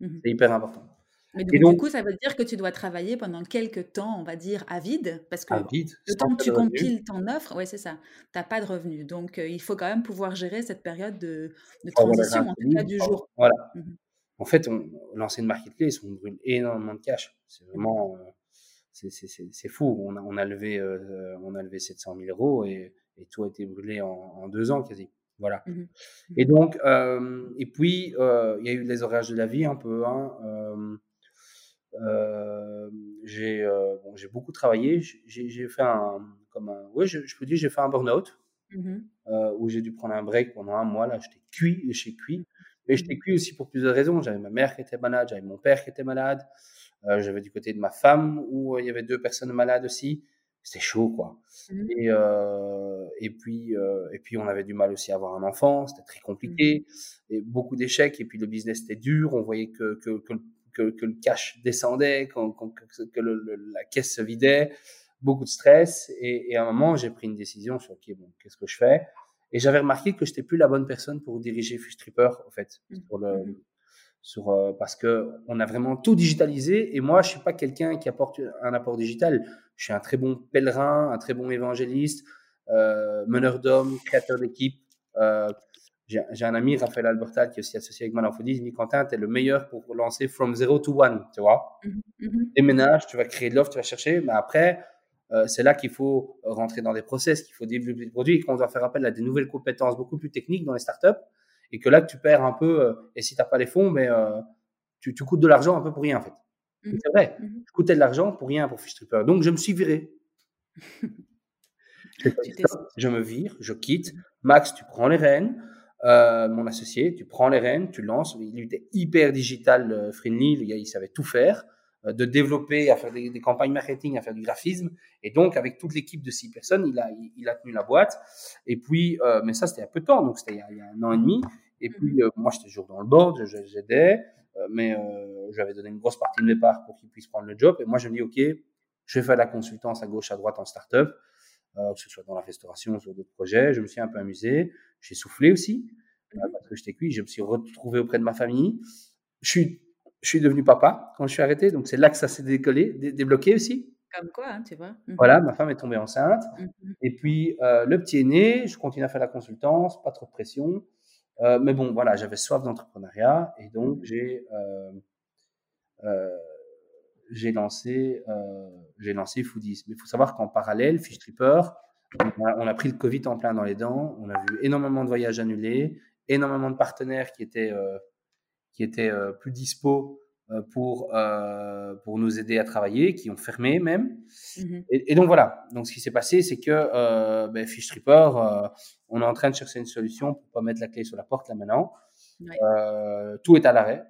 Mmh c'est hyper important. Mais donc, du coup, ça veut dire que tu dois travailler pendant quelques temps, on va dire, à vide, parce que le temps que tu compiles ton offre, ouais, c'est ça, tu n'as pas de revenus. Donc, euh, il faut quand même pouvoir gérer cette période de, transition, en tout cas du jour. Voilà en fait, on, lancer une marketplace, on brûle énormément de cash. C'est vraiment, euh, c'est fou. On a, on a levé, euh, on a levé 700 000 euros et, et tout a été brûlé en, en deux ans quasi. Voilà. Mmh et donc, euh, et puis, euh, il y a eu les orages de la vie un peu. Hein, j'ai bon, j'ai beaucoup travaillé. J'ai fait un, comme un, ouais, je, je peux dire, j'ai fait un burn-out mmh où j'ai dû prendre un break pendant un mois. Là, j'étais cuit, chez cuit. Mais j'étais cuit aussi pour plusieurs raisons. J'avais ma mère qui était malade, j'avais mon père qui était malade, euh, j'avais du côté de ma femme où euh, il y avait deux personnes malades aussi. C'était chaud, quoi. Mmh. Et, euh, et puis, euh, et puis, on avait du mal aussi à avoir un enfant. C'était très compliqué. Mmh. Et beaucoup d'échecs. Et puis, le business était dur. On voyait que, que, que, que, le cash descendait, que, que la caisse se vidait. Beaucoup de stress. Et, et à un moment, j'ai pris une décision sur, OK, bon, qu'est-ce que je fais? Et j'avais remarqué que je n'étais plus la bonne personne pour diriger Fish Tripper, en fait, mmh. sur le, mmh. sur, euh, parce que on a vraiment tout digitalisé. Et moi, je suis pas quelqu'un qui apporte un apport digital. Je suis un très bon pèlerin, un très bon évangéliste, euh, meneur d'hommes, créateur d'équipe. Euh, j'ai un ami, Raphaël Albertal, qui est aussi associé avec Malanfodi. Il me dit Quentin, tu es le meilleur pour lancer from zero to one, tu vois? Mmh. Déménage, tu vas créer de l'offre, tu vas chercher, mais après, euh, c'est là qu'il faut rentrer dans des process, qu'il faut développer des produits et qu'on doit faire appel à des nouvelles compétences beaucoup plus techniques dans les startups et que là, tu perds un peu, euh, et si tu n'as pas les fonds, mais euh, tu, tu, coûtes de l'argent un peu pour rien en fait. Mmh c'est vrai, mmh je coûtais de l'argent pour rien pour Fish Tripper. Donc, je me suis viré. je me vire, je quitte. Max, tu prends les rênes. mon associé, tu prends les rênes, tu lances. Il était hyper digital friendly, le gars, il savait tout faire. Euh, de développer, à faire des, campagnes marketing, à faire du graphisme. Et donc, avec toute l'équipe de six personnes, il a, il, a tenu la boîte. Et puis, euh, mais ça, c'était un peu de temps, donc c'était il, y a un an et demi. Et puis, mhm. euh, moi, j'étais toujours dans le board, j'aidais, mais euh, j'avais donné une grosse partie de mes parts pour qu'il puisse prendre le job. Et moi, je me dis, OK, je vais faire de la consultance à gauche, à droite en startup, que ce soit dans la restauration ou sur d'autres projets. Je me suis un peu amusé. J'ai soufflé aussi, mhm. parce que j'étais cuit. Je me suis retrouvé auprès de ma famille. Je suis je suis devenu papa quand je suis arrêté, donc c'est là que ça s'est décollé, débloqué aussi. Comme quoi, hein, tu vois. Mmh voilà, ma femme est tombée enceinte. Mmh Et puis, euh, le petit est né, je continue à faire la consultance, pas trop de pression. Euh, mais bon, voilà, j'avais soif d'entrepreneuriat et donc mmh j'ai, euh, j'ai lancé, j'ai lancé Foodies. Mais il faut savoir qu'en parallèle, Fish Tripper, on a, pris le Covid en plein dans les dents. On a vu énormément de voyages annulés, énormément de partenaires qui étaient, qui étaient plus dispo pour, pour nous aider à travailler, qui ont fermé même. Mmh et, donc voilà. Donc ce qui s'est passé, c'est que ben, Fish Tripper, on est en train de chercher une solution pour pas mettre la clé sur la porte là maintenant. tout est à l'arrêt.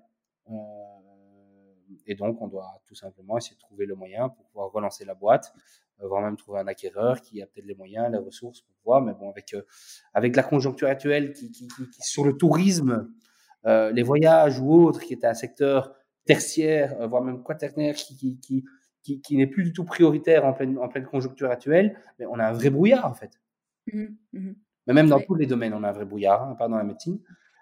et donc, on doit tout simplement essayer de trouver le moyen pour pouvoir relancer la boîte voire même trouver un acquéreur qui a peut-être les moyens, les ressources pour pouvoir. Mais bon, avec, euh, avec la conjoncture actuelle qui, qui, qui, sur le tourisme, euh, les voyages ou autres, qui est un secteur tertiaire, euh, voire même quaternaire, qui, qui, qui, qui, qui n'est plus du tout prioritaire en pleine, en pleine conjoncture actuelle, mais on a un vrai brouillard en fait. Mmh mmh mais même dans tous les domaines, on a un vrai brouillard, hein, pas dans la médecine.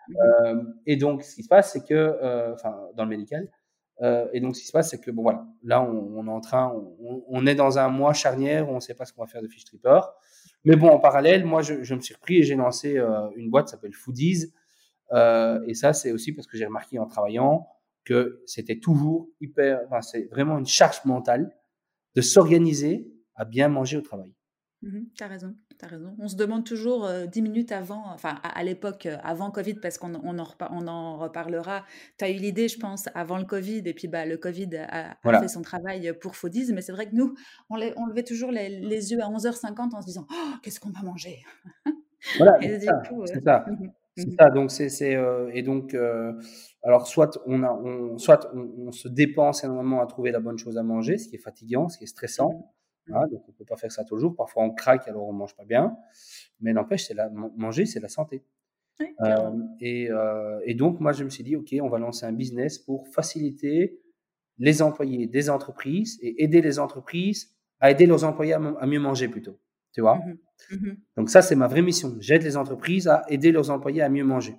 Mmh euh, et donc, ce qui se passe, c'est que, euh, enfin, dans le médical, euh, et donc, ce qui se passe, c'est que bon, voilà, là, on, est en train, on, est dans un mois charnière où on ne sait pas ce qu'on va faire de Fish Tripper. Mais bon, en parallèle, moi, je, me suis repris et j'ai lancé une boîte qui s'appelle Foodies. Euh, et ça, c'est aussi parce que j'ai remarqué en travaillant que c'était toujours hyper, enfin, c'est vraiment une charge mentale de s'organiser à bien manger au travail. Mmh tu as raison, as raison. On se demande toujours euh, dix minutes avant, enfin à, l'époque, euh, avant Covid, parce qu'on on en, on en reparlera. Tu as eu l'idée, je pense, avant le Covid, et puis bah, le Covid a, fait son travail pour Foodies, mais c'est vrai que nous, on, on levait toujours les, yeux à 11h50 en se disant oh, Qu'est-ce qu'on va manger? Voilà, c'est ça. ça. Mmh c'est mmh ça, donc c'est, et donc, alors soit on a, on, soit on, se dépense énormément à trouver la bonne chose à manger, ce qui est fatigant, ce qui est stressant, Hein, donc on peut pas faire ça toujours. Parfois on craque alors on mange pas bien, mais n'empêche, c'est la manger, c'est la santé. Euh, et, euh, et, donc moi je me suis dit ok, on va lancer un business pour faciliter les employés des entreprises et aider les entreprises à aider leurs employés à, mieux manger plutôt. Tu vois mmh mmh Donc ça c'est ma vraie mission. J'aide les entreprises à aider leurs employés à mieux manger.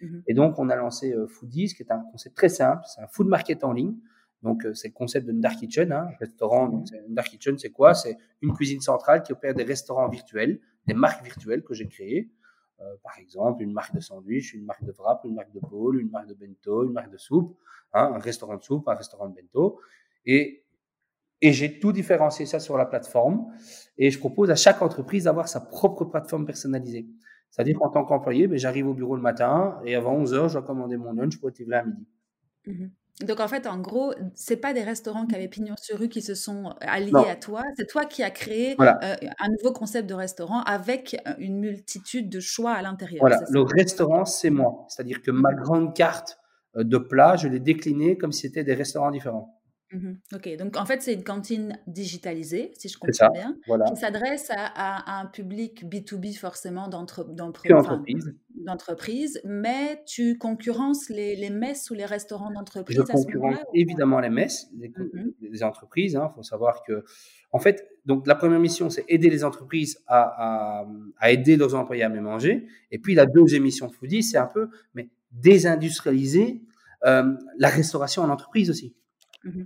Mmh et donc on a lancé euh, Foodies, qui est un concept très simple. C'est un food market en ligne. Donc, euh, c'est le concept d'une dark kitchen, hein, restaurant. Donc, une dark kitchen, c'est quoi? C'est une cuisine centrale qui opère des restaurants virtuels, des marques virtuelles que j'ai créées. Euh, par exemple, une marque de sandwich, une marque de wrap, une marque de bowl, une marque de bento, une marque de soupe, hein, un restaurant de soupe, un restaurant de bento. Et, et j'ai tout différencié ça sur la plateforme. Et je propose à chaque entreprise d'avoir sa propre plateforme personnalisée. C'est-à-dire qu'en tant qu'employé, ben, j'arrive au bureau le matin et avant 11 heures, je dois commander mon lunch pour être livré à midi. Mmh donc en fait, en gros, c'est pas des restaurants qui avaient pignon sur rue qui se sont euh, alliés à toi, c'est toi qui as créé euh, un nouveau concept de restaurant avec euh, une multitude de choix à l'intérieur. Voilà, le restaurant, c'est moi. C'est-à-dire que ma grande carte de plats, je l'ai déclinée comme si c'était des restaurants différents. Mmh ok, donc en fait, c'est une cantine digitalisée, si je comprends bien, qui s'adresse à, un public B2B forcément d'entreprise, mais tu concurrences les, messes ou les restaurants d'entreprise Je concurrence évidemment les messes, les, mmh entreprises. Il hein. faut savoir que, en fait, donc la première mission, c'est aider les entreprises à, aider leurs employés à mieux manger. Et puis la deuxième mission Foodie, c'est un peu mais désindustrialiser euh, la restauration en entreprise aussi. Mmh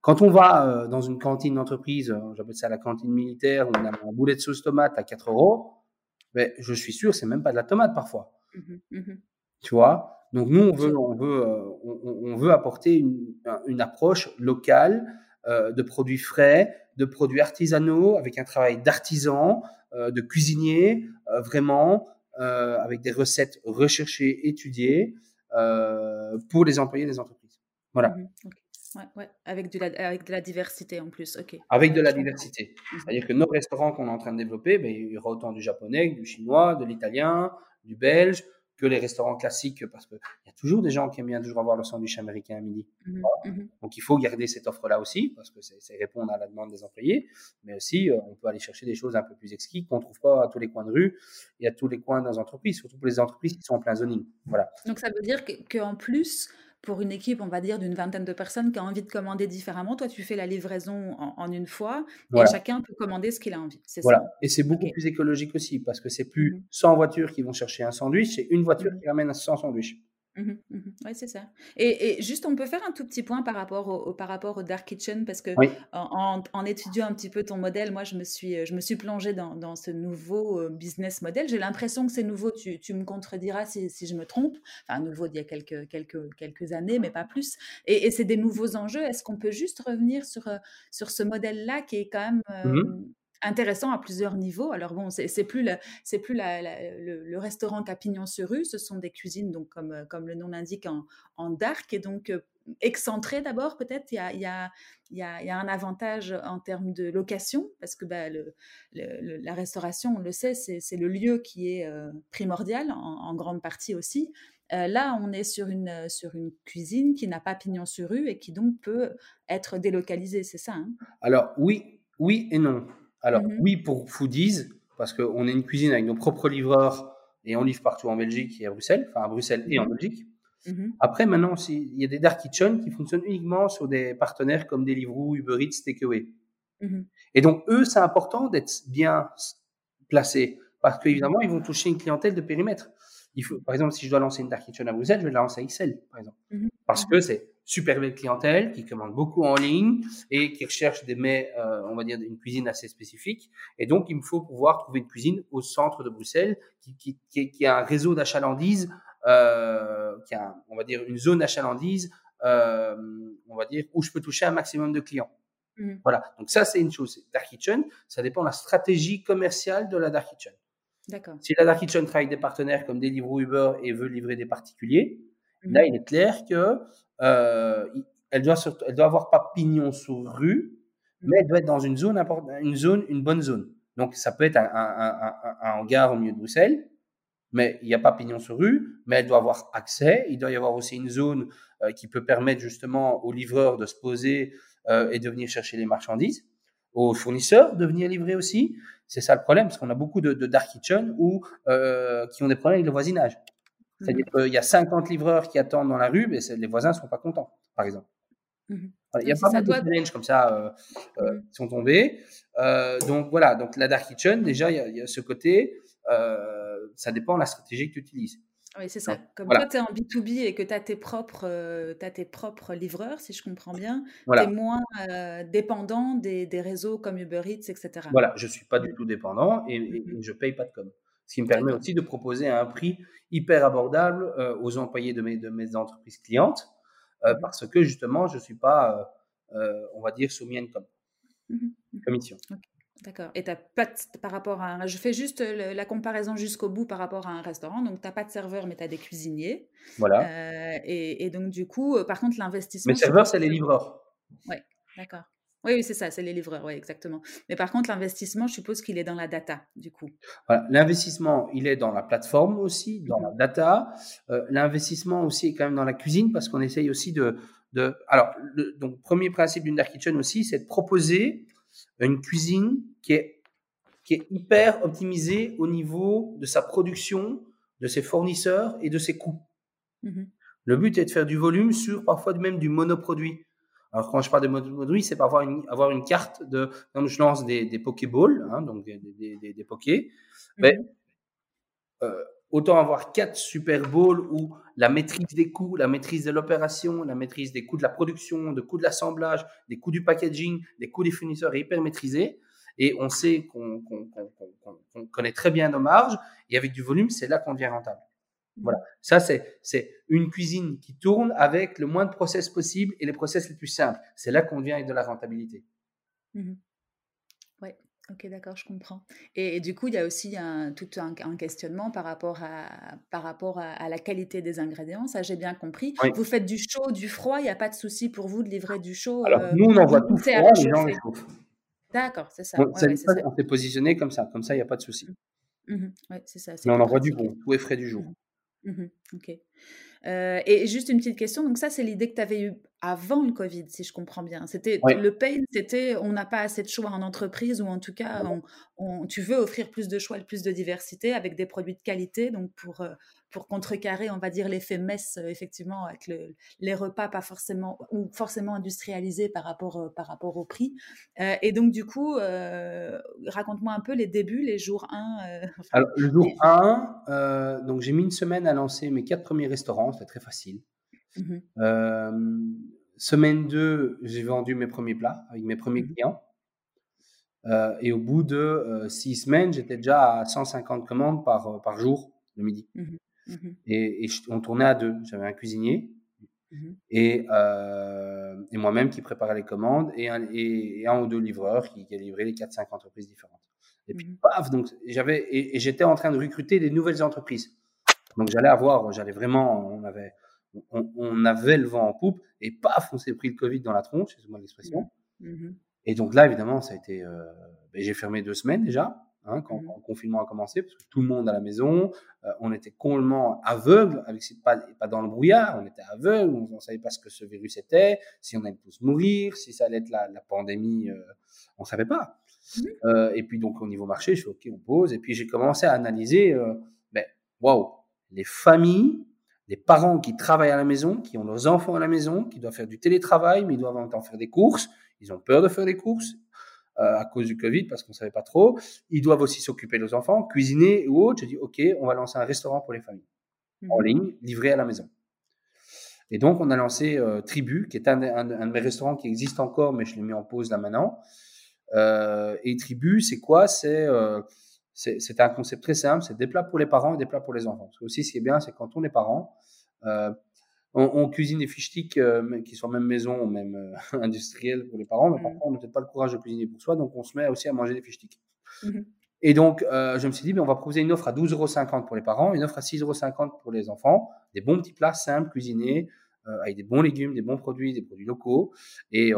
quand on va euh, dans une cantine d'entreprise, euh, j'appelle ça la cantine militaire, où on a un boulet de sauce tomate à 4 euros, ben, je suis sûr, c'est même pas de la tomate parfois. Mmh mmh tu vois? Donc nous, on veut, on veut, euh, on, veut apporter une, une approche locale de produits frais, de produits artisanaux, avec un travail d'artisan, de cuisinier, vraiment, avec des recettes recherchées, étudiées, pour les employés des entreprises. Voilà. Mmh Ouais, ouais, avec de, la, avec de la diversité en plus, ok. Avec de la diversité. Mmh C'est-à-dire que nos restaurants qu'on est en train de développer, ben, il y aura autant du japonais, du chinois, de l'italien, du belge, que les restaurants classiques, parce qu'il y a toujours des gens qui aiment bien toujours avoir le sandwich américain à midi. Mmh mmh Donc il faut garder cette offre-là aussi, parce que c'est répondre à la demande des employés, mais aussi euh, on peut aller chercher des choses un peu plus exquises qu'on ne trouve pas à tous les coins de rue et à tous les coins les entreprises, surtout pour les entreprises qui sont en plein zoning. Voilà. Donc ça veut dire qu'en plus, pour une équipe, on va dire, d'une vingtaine de personnes qui a envie de commander différemment, toi, tu fais la livraison en, une fois et chacun peut commander ce qu'il a envie. C'est voilà. Et c'est beaucoup plus écologique aussi parce que c'est plus 100 mmh voitures qui vont chercher un sandwich, c'est une voiture mmh qui ramène 100 sandwichs. Mmh mmh oui, c'est ça. Et, juste, on peut faire un tout petit point par rapport au, par rapport au Dark Kitchen, parce que en, étudiant un petit peu ton modèle, moi, je me suis, je me suis plongée dans, ce nouveau euh, business model. J'ai l'impression que c'est nouveau, tu, tu, me contrediras si, si, je me trompe. Enfin, nouveau d'il y a quelques, quelques, quelques années, mais pas plus. Et, c'est des nouveaux enjeux. Est-ce qu'on peut juste revenir sur, euh, sur ce modèle-là qui est quand même mmh euh, intéressant à plusieurs niveaux. Alors bon, c'est plus, c'est plus le, restaurant Capignon sur rue, ce sont des cuisines, donc comme, euh, comme le nom l'indique, en, en, dark, et donc euh, excentré d'abord peut-être. Il y a, y, a, il y, a, un avantage en termes de location, parce que bah, le, la restauration, on le sait, c'est le lieu qui est euh, primordial, en, grande partie aussi. là, on est sur une, sur une cuisine qui n'a pas pignon sur rue et qui donc peut être délocalisée, c'est ça hein? Alors oui, oui et non. Alors mmh oui pour foodies, parce qu'on est une cuisine avec nos propres livreurs et on livre partout en Belgique et à Bruxelles, enfin à Bruxelles et en mmh Belgique. Mmh Après, maintenant, il y a des dark kitchen qui fonctionnent uniquement sur des partenaires comme Deliveroo, Uber Eats, Takeaway. Et donc, eux, c'est important d'être bien placés parce qu'évidemment, ils vont toucher une clientèle de périmètre. Il faut, par exemple, si je dois lancer une dark kitchen à Bruxelles, je vais la lancer à XL, par exemple. Parce que c'est super belle clientèle qui commande beaucoup en ligne et qui recherche des mets, euh, on va dire, une cuisine assez spécifique. Et donc, il me faut pouvoir trouver une cuisine au centre de Bruxelles qui, qui, qui, qui a un réseau d'achalandise, euh, qui a, on va dire, une zone d'achalandise, euh, on va dire, où je peux toucher un maximum de clients. Mmh. Voilà. Donc ça, c'est une chose. Dark Kitchen, ça dépend de la stratégie commerciale de la Dark Kitchen. Si la Dark Kitchen travaille avec des partenaires comme Deliveroo, Uber et veut livrer des particuliers, mmh. là, il est clair que euh, elle doit elle doit avoir pas pignon sur rue, mais elle doit être dans une zone, une zone, une bonne zone. Donc ça peut être un, un, un, hangar au milieu de Bruxelles, mais il n'y a pas pignon sur rue, mais elle doit avoir accès. Il doit y avoir aussi une zone euh, qui peut permettre justement aux livreurs de se poser euh, et de venir chercher les marchandises, aux fournisseurs de venir livrer aussi. C'est ça le problème, parce qu'on a beaucoup de, de dark kitchen ou euh, qui ont des problèmes avec le voisinage. C'est-à-dire mmh. qu'il y a 50 livreurs qui attendent dans la rue, mais les voisins ne sont pas contents, par exemple. Mmh il y a pas mal de challenges comme ça euh, euh, mmh. qui sont tombés. Donc voilà, donc la dark kitchen, déjà, il y a, ce côté, ça dépend de la stratégie que tu utilises. Oui, c'est ça. Comme toi, tu es en B2B et que tu as, tes propres, as tes propres livreurs, si je comprends bien, tu es moins dépendant des, des, réseaux comme Uber Eats, etc. Voilà, je ne suis pas du tout dépendant et, et je ne paye pas de com. Ce qui me permet aussi de proposer un prix hyper abordable euh, aux employés de mes, de mes entreprises clientes, mmh parce que justement, je ne suis pas, on va dire, soumis à une mmh mmh. commission. D'accord. Et tu pas par rapport à Je fais juste la comparaison jusqu'au bout par rapport à un restaurant. Donc, tu n'as pas de serveur, mais tu as des cuisiniers. Voilà. Et, et, donc, du coup, par contre, l'investissement. Mes serveurs, c'est les livreurs. Oui, d'accord. Oui, c'est ça, c'est les livreurs, oui, exactement. Mais par contre, l'investissement, je suppose qu'il est dans la data, du coup. Voilà, l'investissement, il est dans la plateforme aussi, dans la data. Euh, l'investissement aussi est quand même dans la cuisine parce qu'on essaye aussi de... de alors, le donc, premier principe d'une Dark Kitchen aussi, c'est de proposer une cuisine qui est, qui est hyper optimisée au niveau de sa production, de ses fournisseurs et de ses coûts. Mmh le but est de faire du volume sur parfois même du monoproduit. Alors quand je parle de mode c'est pas avoir une, avoir une carte de, quand je lance des, des Pokéballs, hein, donc des, des, des, des Pokés, mais mhm. euh, autant avoir quatre Super Bowls où la maîtrise des coûts, la maîtrise de l'opération, la maîtrise des coûts de la production, des coûts de l'assemblage, des coûts du packaging, des coûts des fournisseurs est hyper maîtrisés. Et on sait qu'on connaît très bien nos marges. Et avec du volume, c'est là qu'on devient rentable. Voilà. Ça, c'est une cuisine qui tourne avec le moins de process possible et les process les plus simples. C'est là qu'on vient avec de la rentabilité. Mmh ok, d'accord, je comprends. Et, du coup, il y a aussi un, tout un, questionnement par rapport, à, par rapport à, la qualité des ingrédients. Ça, j'ai bien compris. Vous faites du chaud, du froid. Il n'y a pas de souci pour vous de livrer du chaud. Alors, euh, nous, on envoie tout froid, les gens D'accord, c'est ça. On s'est positionné comme ça. Comme ça, il n'y a pas de souci. Mmh mmh c'est ça. Mais on envoie du bon, tout est frais du jour. Mmh ok. Et juste une petite question, donc ça c'est l'idée que tu avais eue avant le Covid, si je comprends bien. C'était le pain, c'était on n'a pas assez de choix en entreprise ou en tout cas, on, tu veux offrir plus de choix, plus de diversité avec des produits de qualité. Donc pour euh, pour contrecarrer, on va dire l'effet messe, euh, effectivement, avec le, les repas pas forcément ou forcément industrialisés par rapport euh, par rapport au prix. et donc du coup, raconte-moi un peu les débuts, les jours 1. Alors le jour 1, donc j'ai mis une semaine à lancer mes quatre premiers restaurants, c'était très facile. Mmh semaine 2, j'ai vendu mes premiers plats avec mes premiers mmh clients. et au bout de six semaines, j'étais déjà à 150 commandes par, par jour le midi. Mmh et, on tournait à deux. J'avais un cuisinier et, et moi-même qui préparait les commandes et un, et, un ou deux livreurs qui, qui livraient les 4-5 entreprises différentes. Et puis, paf, donc j'avais, et, j'étais en train de recruter des nouvelles entreprises. Donc j'allais avoir, j'allais vraiment, on avait, on, avait le vent en poupe et paf, on s'est pris le Covid dans la tronche, c'est moi l'expression. Mmh. Mmh. Et donc là, évidemment, ça a été. Euh, ben, j'ai fermé deux semaines déjà, hein, quand, mmh. le confinement a commencé, parce que tout le monde à la maison, euh, on était complètement aveugle, avec pas, pas dans le brouillard, on était aveugle, on ne savait pas ce que ce virus était, si on allait tous mourir, si ça allait être la, pandémie, euh, on ne savait pas. et puis donc au niveau marché, je suis ok, on pose, et puis j'ai commencé à analyser, ben waouh, les familles des parents qui travaillent à la maison, qui ont leurs enfants à la maison, qui doivent faire du télétravail, mais ils doivent en même temps faire des courses. Ils ont peur de faire des courses euh, à cause du Covid parce qu'on ne savait pas trop. Ils doivent aussi s'occuper de leurs enfants, cuisiner ou autre. Je dis, OK, on va lancer un restaurant pour les familles en mmh. ligne, livré à la maison. Et donc, on a lancé euh, Tribu, qui est un, de mes restaurants qui existe encore, mais je l'ai mis en pause là maintenant. Euh, et Tribu, c'est quoi? C'est c'est un concept très simple, c'est des plats pour les parents et des plats pour les enfants. Parce que aussi, ce qui est bien, c'est quand on est parent, euh, on, cuisine des fiches euh, qui sont même maison ou même euh, industriels pour les parents, mais mmh. parfois on n'a peut-être pas le courage de cuisiner pour soi, donc on se met aussi à manger des fiches mmh Et donc, je me suis dit, mais on va proposer une offre à 12,50 euros pour les parents, une offre à 6,50 euros pour les enfants, des bons petits plats simples, cuisinés, avec des bons légumes, des bons produits, des produits locaux, et,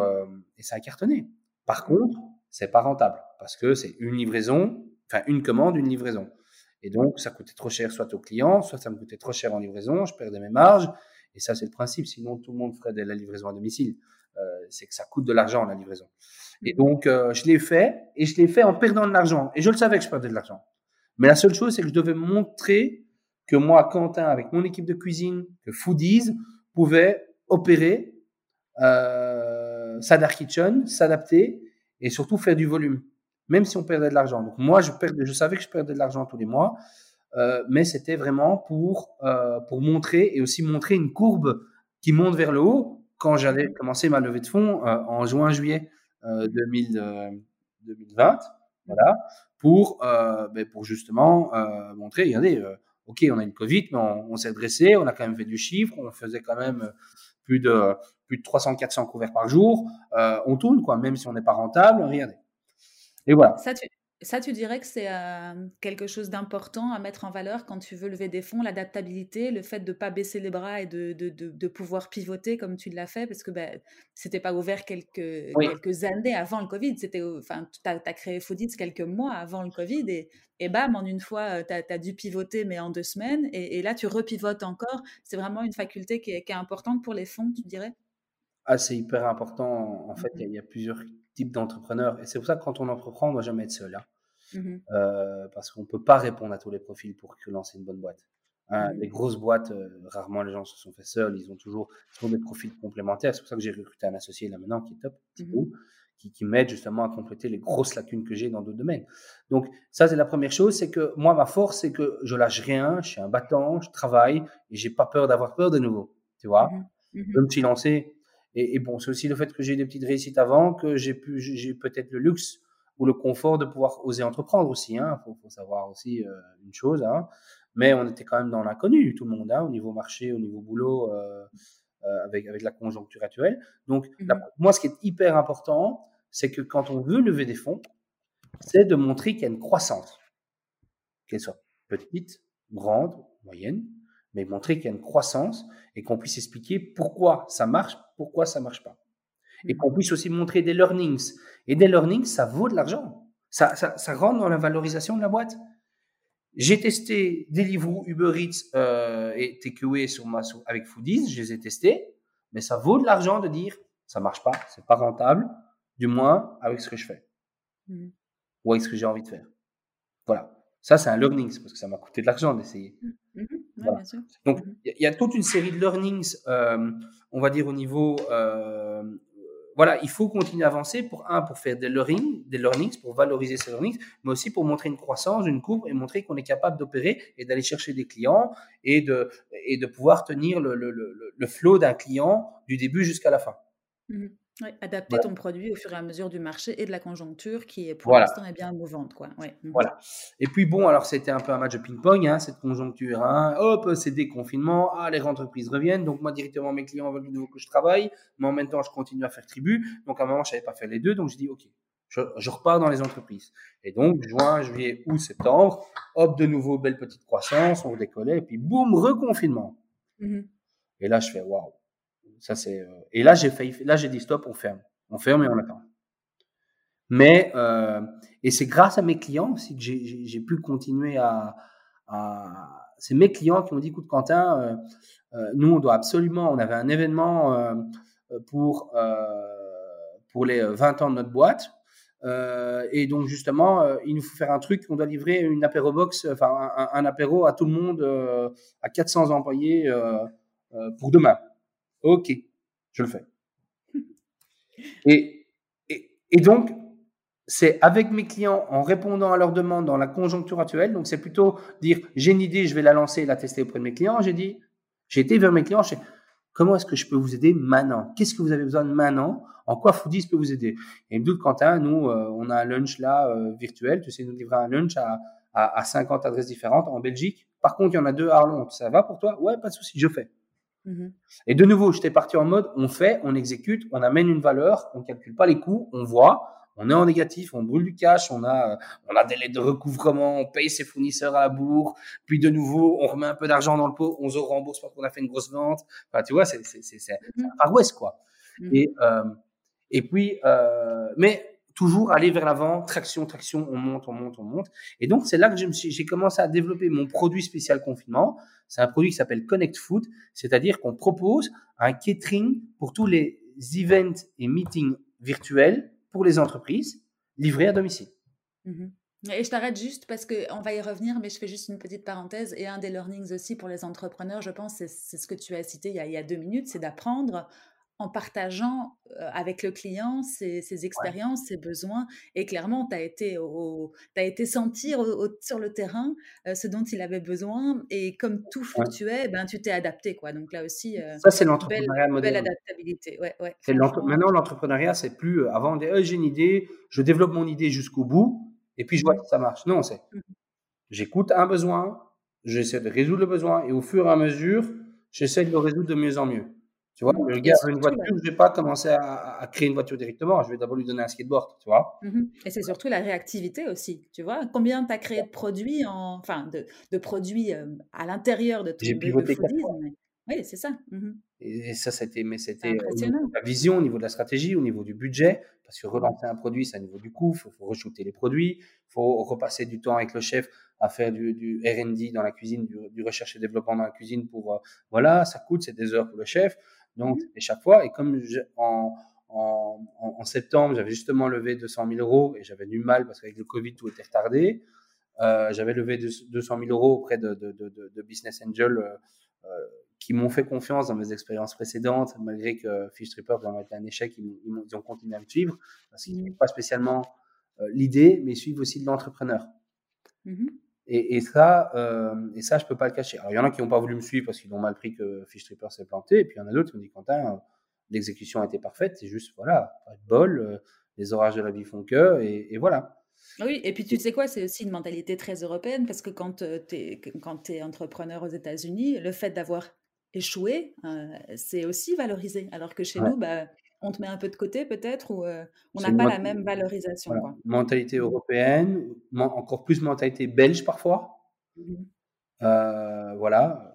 et ça a cartonné. Par contre, c'est pas rentable, parce que c'est une livraison, enfin une commande, une livraison. Et donc, ça coûtait trop cher soit au client, soit ça me coûtait trop cher en livraison, je perdais mes marges. Et ça, c'est le principe. Sinon, tout le monde ferait de la livraison à domicile. Euh, c'est que ça coûte de l'argent, la livraison. Et donc, euh, je l'ai fait, et je l'ai fait en perdant de l'argent. Et je le savais que je perdais de l'argent. Mais la seule chose, c'est que je devais montrer que moi, Quentin, avec mon équipe de cuisine, que Foodies, pouvait opérer euh, kitchen, s'adapter et surtout faire du volume même si on perdait de l'argent. Donc moi, je, savais que je perdais de l'argent tous les mois, euh, mais c'était vraiment pour, euh, pour montrer et aussi montrer une courbe qui monte vers le haut quand j'allais commencer ma levée de fonds euh, en juin-juillet 2020, voilà, pour, ben, pour justement montrer, regardez, ok, on a une Covid, mais on, s'est dressé, on a quand même fait du chiffre, on faisait quand même plus de, plus de 300-400 couverts par jour, on tourne, quoi, même si on n'est pas rentable, regardez. Et voilà. Ça, tu, ça, tu dirais que c'est quelque chose d'important à mettre en valeur quand tu veux lever des fonds, l'adaptabilité, le fait de ne pas baisser les bras et de, de, de, pouvoir pivoter comme tu l'as fait, parce que ben, ce n'était pas ouvert quelques, quelques années avant le Covid. Enfin, tu as, as, créé Foodits quelques mois avant le Covid et, et bam, en une fois, tu as, dû pivoter, mais en deux semaines. Et, là, tu repivotes encore. C'est vraiment une faculté qui est, qui est importante pour les fonds, tu dirais? Ah, c'est hyper important. En fait, mmh il y, a plusieurs type d'entrepreneur. Et c'est pour ça que quand on entreprend, on ne doit jamais être seul. Hein. Mmh euh, parce qu'on ne peut pas répondre à tous les profils pour que lancer une bonne boîte. Hein, mmh les grosses boîtes, euh, rarement les gens se sont fait seuls. Ils ont toujours, des profils complémentaires. C'est pour ça que j'ai recruté un associé là maintenant qui est top, mmh qui, qui m'aide justement à compléter les grosses lacunes que j'ai dans d'autres domaines. Donc ça, c'est la première chose. C'est que moi, ma force, c'est que je lâche rien. Je suis un battant, je travaille et j'ai pas peur d'avoir peur de nouveau. Tu vois, je me suis lancé et, bon, c'est aussi le fait que j'ai des petites réussites avant, que j'ai pu, j'ai peut-être le luxe ou le confort de pouvoir oser entreprendre aussi. Hein. Faut, faut savoir aussi euh, une chose. Hein. Mais on était quand même dans l'inconnu, tout le monde, hein, au niveau marché, au niveau boulot, euh, euh, avec avec la conjoncture actuelle. Donc, mmh moi, ce qui est hyper important, c'est que quand on veut lever des fonds, c'est de montrer qu'il y a une croissance, qu'elle soit petite, grande, moyenne, mais montrer qu'il y a une croissance et qu'on puisse expliquer pourquoi ça marche, pourquoi ça marche pas. Et qu'on puisse aussi montrer des learnings. Et des learnings, ça vaut de l'argent. Ça, ça, ça, rentre dans la valorisation de la boîte. J'ai testé Deliveroo, Uber Eats euh, et Takeaway sur ma, avec Foodies, je les ai testés. mais ça vaut de l'argent de dire ça marche pas, c'est pas rentable, du moins avec ce que je fais mmh. ou avec ce que j'ai envie de faire. Voilà. Ça, c'est un learning, parce que ça m'a coûté de l'argent d'essayer. Mmh. Mmh. Donc, il y, a toute une série de learnings, euh, on va dire au niveau euh, voilà, il faut continuer à avancer pour un, pour faire des learnings, des learnings, pour valoriser ces learnings, mais aussi pour montrer une croissance, une courbe et montrer qu'on est capable d'opérer et d'aller chercher des clients et de, et de pouvoir tenir le, le, le, le flow d'un client du début jusqu'à la fin. Adapter ton produit au fur et à mesure du marché et de la conjoncture qui est pour l'instant est bien mouvante. Quoi. Ouais. Mmh voilà. Et puis bon, alors c'était un peu un match de ping-pong, hein, cette conjoncture. Hein. Hop, c'est déconfinement, ah, les entreprises reviennent. Donc moi, directement, mes clients veulent de nouveau que je travaille, mais en même temps, je continue à faire tribu. Donc à un moment, je savais pas faire les deux. Donc je dis, OK, je, je, repars dans les entreprises. Et donc, juin, juillet, août, septembre, hop, de nouveau, belle petite croissance, on décollait, et puis boum, reconfinement. Mmh et là, je fais, waouh ça c'est. Euh, et là j'ai failli, là j'ai dit stop, on ferme, on ferme et on attend. Mais euh, et c'est grâce à mes clients aussi que j'ai pu continuer à. C'est mes clients qui m'ont dit, écoute Quentin, euh, nous on doit absolument, on avait un événement pour pour les 20 ans de notre boîte. Et donc justement, il nous faut faire un truc. On doit livrer une apéro box, enfin un, un, apéro à tout le monde, euh, à 400 employés pour demain. Ok, je le fais. Et, et, donc, c'est avec mes clients en répondant à leurs demandes dans la conjoncture actuelle. Donc, c'est plutôt dire j'ai une idée, je vais la lancer et la tester auprès de mes clients. J'ai dit, j'ai été vers mes clients, comment est-ce que je peux vous aider maintenant? Qu'est-ce que vous avez besoin maintenant? En quoi Foodies peut vous aider? Et me dit Quentin, nous, euh, on a un lunch là euh, virtuel. Tu sais nous livrer un lunch à, à, à 50 adresses différentes en Belgique. Par contre, il y en a deux à Arlon. Ça va pour toi? Ouais, pas de souci, je fais. Mmh et de nouveau, j'étais parti en mode, on fait, on exécute, on amène une valeur, on calcule pas les coûts, on voit, on est en négatif, on brûle du cash, on a, on a des lettres de recouvrement, on paye ses fournisseurs à la bourre, puis de nouveau, on remet un peu d'argent dans le pot, on se rembourse parce qu'on a fait une grosse vente. Enfin, tu vois, c'est, c'est, c'est, c'est mmh un ouest, quoi. Mmh et, euh, et puis, euh, mais toujours aller vers l'avant, traction, traction, on monte, on monte, on monte. Et donc, c'est là que j'ai commencé à développer mon produit spécial confinement. C'est un produit qui s'appelle Connect Food, c'est-à-dire qu'on propose un catering pour tous les events et meetings virtuels pour les entreprises livrés à domicile. Mmh et je t'arrête juste parce qu'on va y revenir, mais je fais juste une petite parenthèse. Et un des learnings aussi pour les entrepreneurs, je pense, c'est ce que tu as cité il y a deux minutes, c'est d'apprendre en partageant avec le client ses, expériences, ses besoins. Et clairement, tu as été, au, as été sentir sur le terrain ce dont il avait besoin. Et comme tout fluctuait, ben, tu t'es adapté. Quoi. Donc là aussi, ça, c'est l'entrepreneuriat moderne. Belle adaptabilité. Ouais, ouais, maintenant, l'entrepreneuriat, c'est plus avant, j'ai une idée, je développe mon idée jusqu'au bout, et puis je vois mmh. si ça marche. Non, c'est mmh j'écoute un besoin, j'essaie de résoudre le besoin, et au fur et à mesure, j'essaie de le résoudre de mieux en mieux. Tu vois, le gars une voiture, je ne vais pas commencer à, créer une voiture directement, je vais d'abord lui donner un skateboard, tu vois. Mmh et c'est surtout la réactivité aussi, tu vois. Combien tu as créé de produits, en, enfin, de, de produits euh, à l'intérieur de ton J'ai pivoté Oui, c'est ça. Mmh et, ça, c'était, mais c'était la vision, au niveau de la stratégie, au niveau du budget, parce que relancer un produit, c'est au niveau du coût, il faut, faut re-shooter les produits, il faut repasser du temps avec le chef à faire du, du R&D dans la cuisine, du, du, recherche et développement dans la cuisine pour, euh, voilà, ça coûte, c'est des heures pour le chef. Donc, et chaque fois, et comme en, en, en, septembre, j'avais justement levé 200 000 euros et j'avais du mal parce qu'avec le Covid, tout était retardé. Euh, j'avais levé 200 000 euros auprès de, de, de, de Business Angel euh, euh, qui m'ont fait confiance dans mes expériences précédentes, malgré que Fish Tripper ont été un échec, ils, ils, ont continué à me suivre parce qu'ils n'avaient pas spécialement euh, l'idée, mais ils suivent aussi de l'entrepreneur. Mmh et, et, ça, euh, et ça, je peux pas le cacher. Alors, il y en a qui n'ont pas voulu me suivre parce qu'ils ont mal pris que Fish Tripper s'est planté. Et puis, il y en a d'autres qui m'ont dit, Quentin, l'exécution a été parfaite. C'est juste, voilà, pas de bol. Euh, les orages de la vie font que. Et, et voilà. Oui, et puis tu sais quoi, c'est aussi une mentalité très européenne parce que quand euh, tu es, quand es entrepreneur aux États-Unis, le fait d'avoir échoué, euh, c'est aussi valorisé. Alors que chez nous, bah, on te met un peu de côté peut-être ou euh, on n'a pas la même valorisation. Mentalité mmh. européenne, encore plus mentalité belge parfois. Mmh euh, voilà.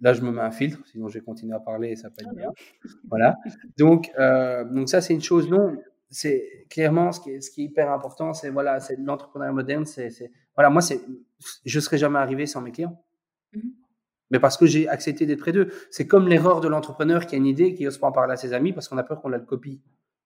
là, je me mets un filtre, sinon je vais continuer à parler et ça peut être ah bien. Voilà. Donc, euh, donc ça, c'est une chose. Non, c'est clairement ce qui est, ce qui est hyper important. C'est voilà, c'est l'entrepreneuriat moderne. C'est voilà, moi, c'est, je serais jamais arrivé sans mes clients. Mmh Mais parce que j'ai accepté d'être près d'eux. C'est comme l'erreur de l'entrepreneur qui a une idée, qui n'ose pas en parler à ses amis parce qu'on a peur qu'on la copie.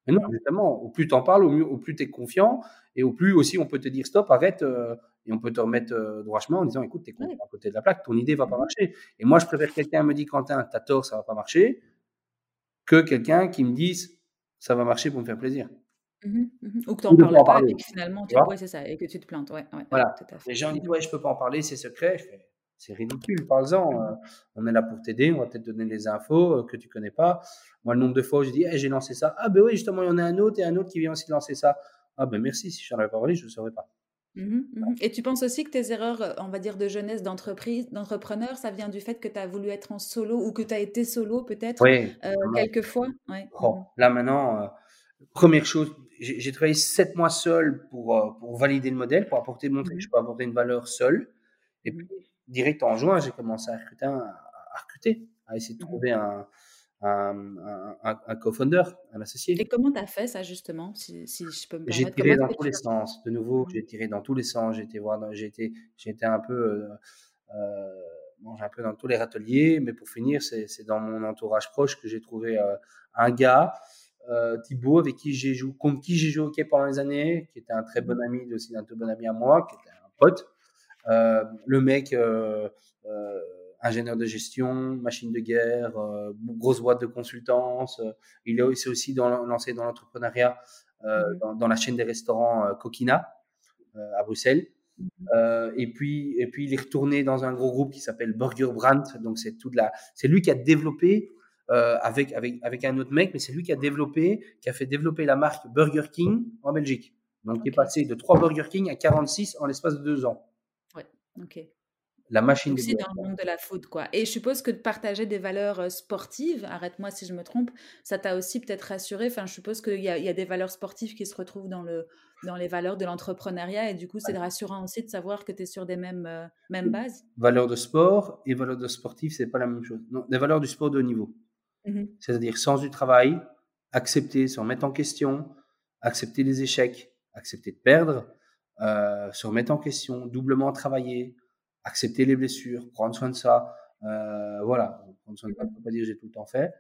Mais non, justement, au plus t'en parles, au, mieux, au plus tu es confiant et au plus aussi on peut te dire stop, arrête euh, et on peut te remettre euh, droit chemin en disant écoute, t'es à côté de la plaque, ton idée va pas marcher. Et moi, je préfère quelqu'un me dit Quentin, t'as tort, ça va pas marcher, que quelqu'un qui me dise ça va marcher pour me faire plaisir. Mmh mmh Ou que tu n'en parles pas et que finalement, tu... Ouais, c'est ça, et que tu te plantes. Ouais, ouais, voilà. Les gens disent ouais, je peux pas en parler, c'est secret. Je fais, c'est ridicule, parle-en. Euh, on est là pour t'aider, on va peut-être donner des infos euh, que tu connais pas. Moi, le nombre de fois où je dis, j'ai lancé ça. Ah, ben oui, justement, il y en a un autre et un autre qui vient aussi lancer ça. Ah, ben merci, si je n'en avais pas parlé, je ne le saurais pas. Mmh mmh et tu penses aussi que tes erreurs, euh, on va dire, de jeunesse, d'entreprise, d'entrepreneur, ça vient du fait que tu as voulu être en solo ou que tu as été solo peut-être oui, quelques fois ouais. Oh, là maintenant, première chose, j'ai travaillé sept mois seul pour, pour valider le modèle, pour apporter, montrer que je peux apporter une valeur seule. Et puis, direct en juin, j'ai commencé à recruter, à, recruter, à essayer de mmh trouver un, un, un, co-founder, un associé. Et comment tu as fait ça justement, si, je peux me J'ai tiré dans tous les sens. De nouveau, j'ai tiré dans tous les sens. J'ai été voir, j'ai été, été un peu, euh, euh un peu dans tous les râteliers. Mais pour finir, c'est dans mon entourage proche que j'ai trouvé euh, un gars. Euh, Thibaut, avec qui j'ai joué, contre qui j'ai joué au hockey pendant les années, qui était un très bon mmh ami, aussi un très bon ami à moi, qui était un pote, le mec, euh, euh, ingénieur de gestion, machine de guerre, grosse boîte de consultance. il est aussi dans, lancé dans l'entrepreneuriat mmh dans, la chaîne des restaurants Coquina à Bruxelles. Mmh et puis, et puis il est retourné dans un gros groupe qui s'appelle Burger Brand. Donc c'est toute la, c'est lui qui a développé avec avec avec un autre mec, mais c'est lui qui a développé, qui a fait développer la marque Burger King en Belgique. Donc il est passé de 3 Burger King à 46 en l'espace de deux ans. OK. La machine Aussi dans le monde de la foot, quoi. Et je suppose que de partager des valeurs sportives, arrête-moi si je me trompe, ça t'a aussi peut-être rassuré. Enfin, je suppose qu'il y, y, a des valeurs sportives qui se retrouvent dans, le, dans les valeurs de l'entrepreneuriat. Et du coup, c'est rassurant aussi de savoir que tu es sur des mêmes, mêmes bases. Valeurs de sport et valeurs de sportif, c'est pas la même chose. Non, des valeurs du sport de haut niveau. Mmh C'est-à-dire sens du travail, accepter, se remettre en question, accepter les échecs, accepter de perdre, euh, se remettre en question, doublement travailler, accepter les blessures, prendre soin de ça. Euh, voilà, prendre soin de ça, ne peut pas dire que j'ai tout le temps fait,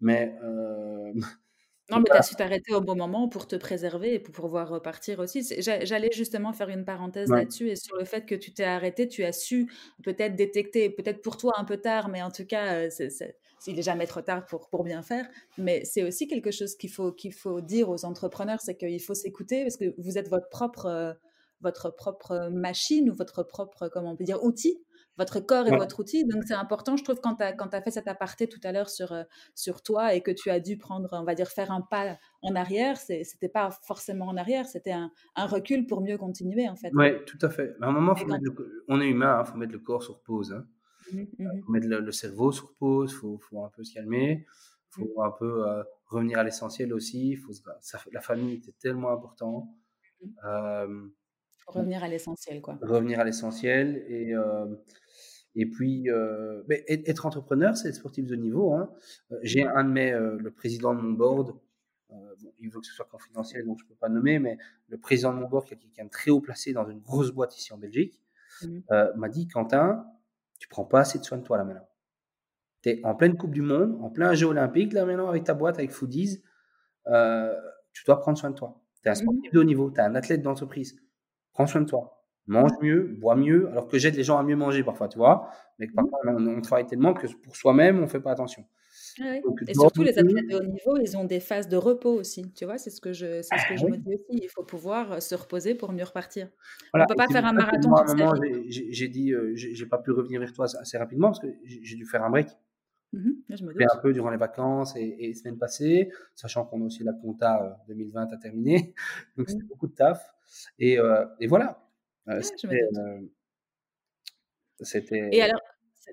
mais. Euh, non, mais tu as su t'arrêter au bon moment pour te préserver et pour pouvoir repartir aussi. J'allais justement faire une parenthèse là-dessus et sur le fait que tu t'es arrêté, tu as su peut-être détecter, peut-être pour toi un peu tard, mais en tout cas, il n'est jamais trop tard pour, pour bien faire. Mais c'est aussi quelque chose qu'il faut, qu'il faut dire aux entrepreneurs, c'est qu'il faut s'écouter parce que vous êtes votre propre votre propre machine ou votre propre, comment on peut dire, outil. Votre corps est votre outil. Donc, c'est important, je trouve, quand tu as, as, fait cet aparté tout à l'heure sur, sur toi et que tu as dû prendre, on va dire, faire un pas en arrière, c'était pas forcément en arrière, c'était un, un, recul pour mieux continuer, en fait. Oui, tout à fait. À un moment, on est humain, il hein, faut mettre le corps sur pause. Hein. Mmh il mmh faut mettre le, cerveau sur pause, il faut, faut, un peu se calmer, il mmh. faut un peu revenir à l'essentiel aussi. Faut, la famille était tellement important. Revenir à l'essentiel, quoi. Revenir à l'essentiel. Et, et puis, euh, être entrepreneur, c'est sportif de niveau. Hein. J'ai un de mes, le président de mon board, il veut que ce soit confidentiel, donc je ne peux pas nommer, mais le président de mon board, qui est quelqu'un de très haut placé dans une grosse boîte ici en Belgique, mmh. m'a dit Quentin, tu prends pas assez de soin de toi là maintenant. Tu es en pleine Coupe du Monde, en plein jeu olympique là maintenant avec ta boîte, avec Foodies. tu dois prendre soin de toi. Tu es un mmh sportif de haut niveau, tu es un athlète d'entreprise prends soin de toi. Mange mieux, bois mieux, alors que j'aide les gens à mieux manger parfois, tu vois. Mais mmh. parfois, on, travaille tellement que pour soi-même, on ne fait pas attention. et surtout, les athlètes de haut niveau, ils ont des phases de repos aussi. Tu vois, c'est ce que je, c'est ce que je me dis aussi. Il faut pouvoir euh, se reposer pour mieux repartir. on ne peut pas faire un marathon. À un moment, j'ai dit, euh, j'ai pas pu revenir vers toi assez rapidement parce que j'ai dû faire un break. Mmh je me un peu durant les vacances et, et semaines passées, sachant qu'on a aussi la compta 2020 euh, à terminer. Donc, mmh. c'était beaucoup de taf. Et, euh, et voilà. Euh, euh, c'était. Et alors,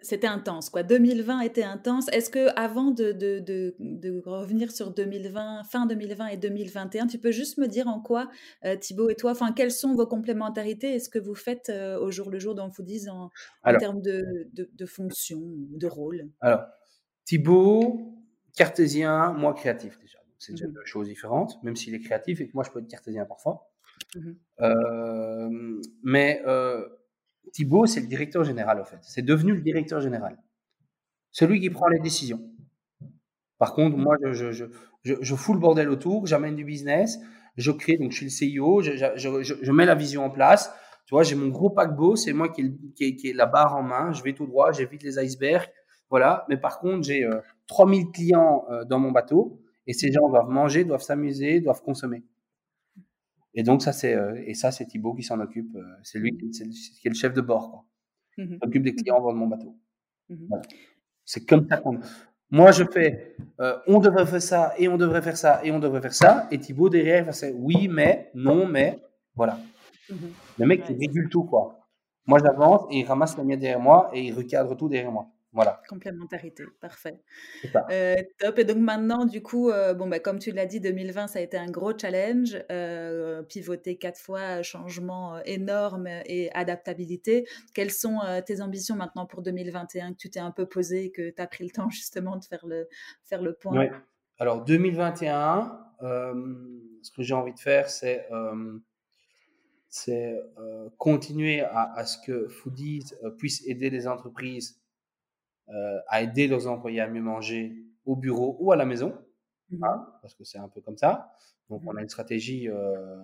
c'était intense, quoi. 2020 était intense. Est-ce que avant de, de, de, de, revenir sur 2020, fin 2020 et 2021, tu peux juste me dire en quoi Thibaut et toi, enfin, quelles sont vos complémentarités et ce que vous faites au jour le jour dans Foodies en, en termes de, de, fonction, de rôle? Alors, Thibaut, cartésien, moi créatif déjà. C'est déjà mmh deux choses différentes, même s'il est créatif et que moi je peux être cartésien parfois. Mmh euh, mais euh, Thibaut, c'est le directeur général, en fait. C'est devenu le directeur général. C'est lui qui prend les décisions. Par contre, moi, je, je, je, je, fous le bordel autour, j'amène du business, je crée, donc je suis le CEO, je, mets la vision en place. Tu vois, j'ai mon gros paquebot, c'est moi qui, qui, qui est la barre en main, je vais tout droit, j'évite les icebergs, voilà. Mais par contre, j'ai euh, 3000 clients euh, dans mon bateau et ces gens doivent manger, doivent s'amuser, doivent consommer. Et donc ça c'est euh, et ça c'est Thibaut qui s'en occupe. Euh, c'est lui qui est le chef de bord. Quoi. Mmh s'occupe des clients de mon bateau. Mmh c'est comme ça qu'on. Moi je fais. on devrait faire ça et on devrait faire ça et on devrait faire ça. Et Thibaut derrière c'est oui mais non mais voilà. Mmh le mec il régule tout quoi. Moi j'avance et il ramasse la mienne derrière moi et il recadre tout derrière moi. Voilà. Complémentarité, parfait. Euh, top. Et donc maintenant, du coup, euh, bon, bah, comme tu l'as dit, 2020, ça a été un gros challenge. Euh, pivoter quatre fois, changement énorme et adaptabilité. Quelles sont tes ambitions maintenant pour 2021 que tu t'es un peu posé et que tu as pris le temps justement de faire le, faire le point? Ouais. Alors 2021, ce que j'ai envie de faire, c'est c'est continuer à, à, ce que Foodies puisse aider les entreprises euh, à aider leurs employés à mieux manger au bureau ou à la maison, hein, parce que c'est un peu comme ça. Donc on a une stratégie, euh,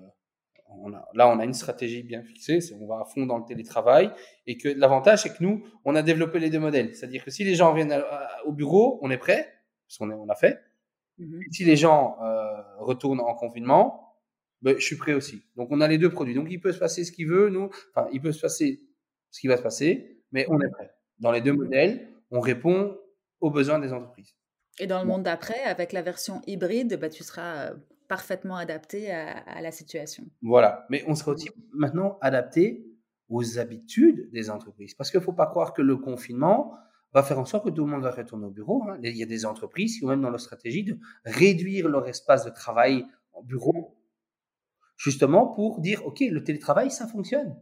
on a, là on a une stratégie bien fixée, c'est on va à fond dans le télétravail et que l'avantage c'est que nous on a développé les deux modèles, c'est-à-dire que si les gens viennent au bureau, on est prêt, parce qu'on on l'a fait. Mmh si les gens euh, retournent en confinement, ben, je suis prêt aussi. Donc on a les deux produits. Donc il peut se passer ce qu'il veut, nous, enfin il peut se passer ce qui va se passer, mais on est prêt. Dans les deux modèles, on répond aux besoins des entreprises. Et dans le monde d'après, avec la version hybride, bah, tu seras euh, parfaitement adapté à, la situation. Voilà, mais on sera aussi maintenant adapté aux habitudes des entreprises. Parce qu'il ne faut pas croire que le confinement va faire en sorte que tout le monde va retourner au bureau. Hein. Il y a des entreprises qui ont même dans leur stratégie de réduire leur espace de travail en bureau, justement pour dire, OK, le télétravail, ça fonctionne.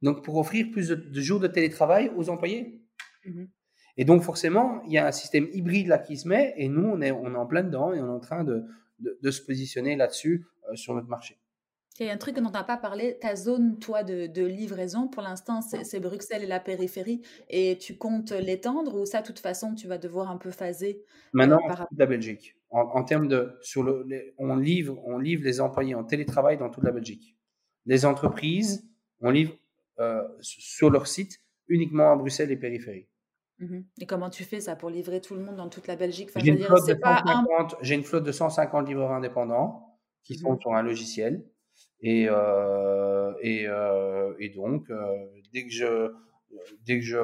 Donc pour offrir plus de, jours de télétravail aux employés. Mmh et donc, forcément, il y a un système hybride là qui se met et nous, on est, on est en plein dedans et on est en train de, de, se positionner là-dessus euh, sur notre marché. Il y a un truc dont on n'a pas parlé, ta zone, toi, de, de livraison, pour l'instant, c'est Bruxelles et la périphérie, et tu comptes l'étendre ou ça, de toute façon, tu vas devoir un peu phaser euh, Maintenant, par toute la Belgique. En, termes de, sur le, on livre, on livre les employés en télétravail dans toute la Belgique. Les entreprises, on livre euh, sur leur site uniquement à Bruxelles et périphérie. Mmh et comment tu fais ça pour livrer tout le monde dans toute la Belgique? J'ai une, une, flotte de 150 livreurs indépendants qui mmh sont sur un logiciel. Et, euh, et, euh, et, donc, euh, dès que je, dès que je,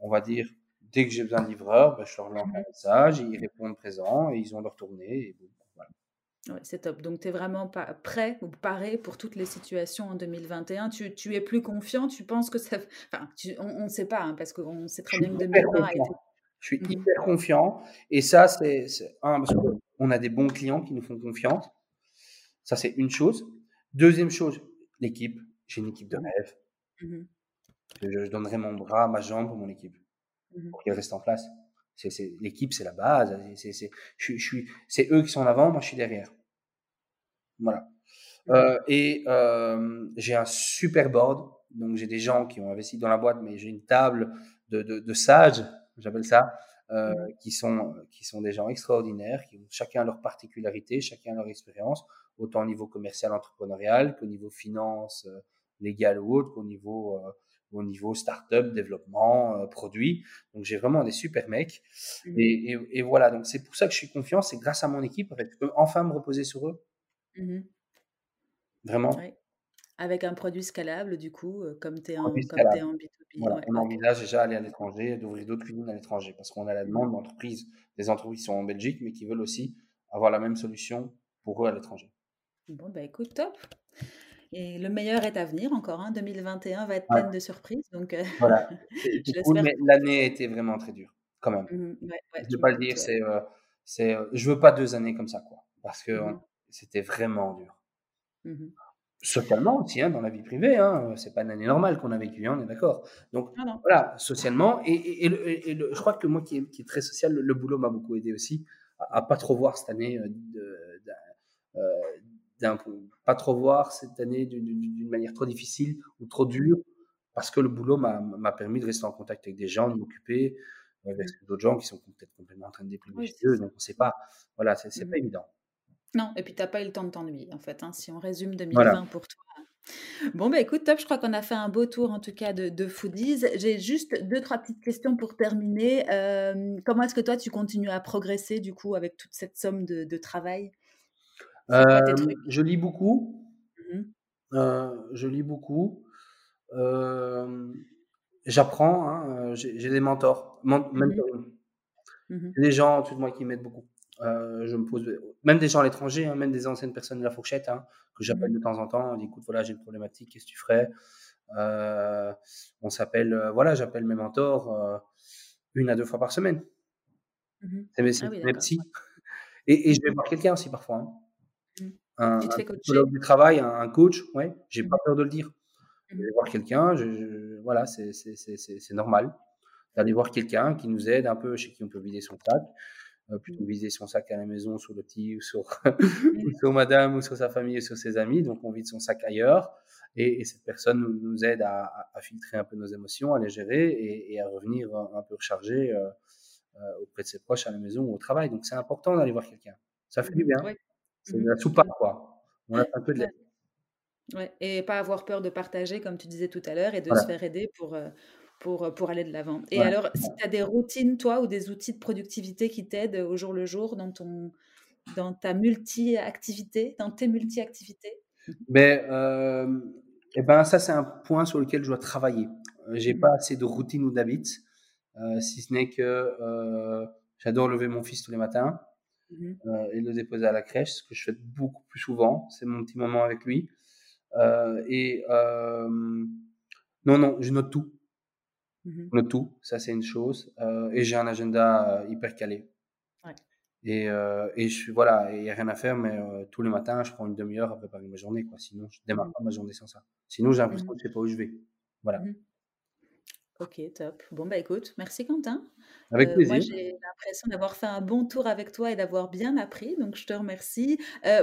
on va dire, dès que j'ai besoin de livreurs, ben, je leur lance mmh un message, ils répondent présent et ils ont leur tournée. Et Ouais, c'est top. Donc, tu es vraiment pas prêt ou paré pour toutes les situations en 2021. Tu, tu es plus confiant? Tu penses que ça. Enfin, on ne sait pas, hein, parce qu'on sait très bien que 2020 a été. Je suis mmh hyper confiant. Et ça, c'est un, parce qu'on a des bons clients qui nous font confiance. Ça, c'est une chose. Deuxième chose, l'équipe. J'ai une équipe de mmh rêve. Mmh je, donnerai mon bras, ma jambe pour mon équipe, pour qu'elle reste en place. C'est, l'équipe, c'est la base. C'est, c'est, je, je suis, c'est eux qui sont en avant, moi je suis derrière. Voilà. Euh, et euh, j'ai un super board. Donc j'ai des gens qui ont investi dans la boîte, mais j'ai une table de, de, de sages, j'appelle ça, euh, mmh. qui sont qui sont des gens extraordinaires, qui ont chacun leur particularité, chacun leur expérience, autant au niveau commercial, entrepreneurial qu'au niveau finance, légal ou autre, qu'au niveau au niveau startup, développement, euh, produit. Donc j'ai vraiment des super mecs. Mmh. Et, et, voilà, donc c'est pour ça que je suis confiant, c'est grâce à mon équipe, en fait, je peux enfin me reposer sur eux. Mmh vraiment. Avec un produit scalable, du coup, euh, comme tu es, en B2B. Voilà, on envisage déjà d'aller à l'étranger, d'ouvrir d'autres cuisines à l'étranger, parce qu'on a la demande d'entreprises, des entreprises qui sont en Belgique, mais qui veulent aussi avoir la même solution pour eux à l'étranger. Bon, bah écoute, top. Et le meilleur est à venir encore. Hein. 2021 va être pleine de surprises. Donc, euh, voilà. mais l'année a été vraiment très dure, quand même. Mmh je ne veux pas le dire. C'est, euh, c'est, euh, je veux pas deux années comme ça, quoi. Parce que mmh c'était vraiment dur. Mmh socialement aussi, hein, dans la vie privée. Hein, c'est pas une année normale qu'on a vécue, hein, on est d'accord. Donc ah voilà, socialement. Et, et, je crois que moi qui est, qui est très social, le, boulot m'a beaucoup aidé aussi à, à, pas trop voir cette année de, pas trop voir cette année d'une manière trop difficile ou trop dure, parce que le boulot m'a permis de rester en contact avec des gens, de m'occuper. avec d'autres gens qui sont peut-être complètement en train de déprimer chez eux. Donc, on ne sait pas. Voilà, c'est pas évident. Non, et puis tu n'as pas eu le temps de t'ennuyer, en fait, hein, si on résume 2020 pour toi. Bon, bah écoute, top, je crois qu'on a fait un beau tour en tout cas de, de foodies. J'ai juste deux, trois petites questions pour terminer. comment est-ce que toi, tu continues à progresser du coup avec toute cette somme de, travail? Je lis beaucoup. Mmh je lis beaucoup. J'apprends, hein, j'ai des mentors, mmh. Mmh des gens au-dessus de moi qui m'aident beaucoup. Euh, je me pose, même des gens à l'étranger, hein, même des anciennes personnes de la fourchette, hein, que j'appelle mmh de temps en temps, on dit écoute, voilà, j'ai une problématique, qu'est-ce que tu ferais? Euh, On s'appelle, euh, voilà, j'appelle mes mentors une à deux fois par semaine. Mmh c'est mes, ah. Et, je vais voir quelqu'un aussi parfois. Hein. Un, psychologue du travail, un, coach, ouais, j'ai pas peur de le dire. Je vais voir quelqu'un, je, voilà, c'est normal d'aller voir quelqu'un qui nous aide un peu, chez qui on peut vider son sac. Euh, plutôt viser son sac à la maison sur le petit ou sur, sur madame ou sur sa famille ou sur ses amis. Donc, on vide son sac ailleurs. Et, cette personne nous, aide à, filtrer un peu nos émotions, à les gérer et, à revenir un, peu rechargé euh, euh, auprès de ses proches à la maison ou au travail. Donc, c'est important d'aller voir quelqu'un. Ça fait du bien. C'est de la soupape, quoi. On a un peu de. Ouais. Et pas avoir peur de partager, comme tu disais tout à l'heure, et de se faire aider pour, pour, euh, pour aller de l'avant. Et alors, si tu as des routines, toi, ou des outils de productivité qui t'aident au jour le jour dans, ton, dans ta multi-activité, dans tes multi-activités? Ben, euh, eh ben, ça, c'est un point sur lequel je dois travailler. Euh, j'ai pas mmh. assez de routine ou d'habits, si ce n'est que j'adore lever mon fils tous les matins mmh et le déposer à la crèche, ce que je fais beaucoup plus souvent. C'est mon petit moment avec lui. et non, non, je note tout. Mmh le tout, ça c'est une chose. Euh, et j'ai un agenda euh, hyper calé. Et, euh, et je suis voilà, il n'y a rien à faire, mais tous les matins, je prends une demi-heure à préparer ma journée. Quoi. Sinon, je démarre mmh. pas ma journée sans ça. Sinon, j'ai l'impression mmh que je ne sais pas où je vais. Voilà. Ok, top. Bon, bah écoute, merci Quentin. Avec plaisir. moi, j'ai l'impression d'avoir fait un bon tour avec toi et d'avoir bien appris, donc je te remercie.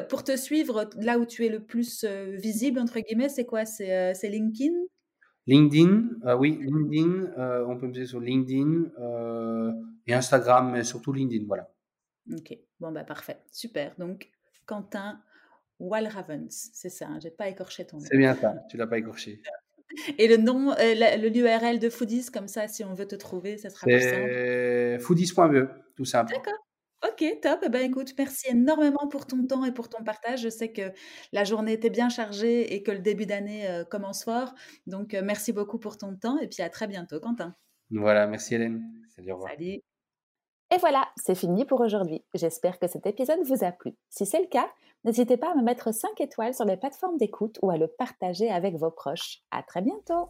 pour te suivre, là où tu es le plus visible, entre guillemets, c'est quoi? C'est LinkedIn? LinkedIn, euh, oui, LinkedIn, euh, on peut me dire sur LinkedIn euh, et Instagram, mais surtout LinkedIn, voilà. Ok, bon bah parfait, super. Donc Quentin Walravens, c'est ça, hein, j'ai pas écorché ton nom. C'est bien ça, tu l'as pas écorché. Et le nom, le l'URL de Foodies, comme ça, si on veut te trouver, ça sera plus simple. Foodies.be, tout simple. D'accord. Ok, top. Eh ben, écoute, merci énormément pour ton temps et pour ton partage. Je sais que la journée était bien chargée et que le début d'année euh, commence fort. Donc, euh, merci beaucoup pour ton temps et puis à très bientôt, Quentin. Voilà, merci Hélène. Salut, au revoir. Salut. Et voilà, c'est fini pour aujourd'hui. J'espère que cet épisode vous a plu. Si c'est le cas, n'hésitez pas à me mettre 5 étoiles sur les plateformes d'écoute ou à le partager avec vos proches. À très bientôt.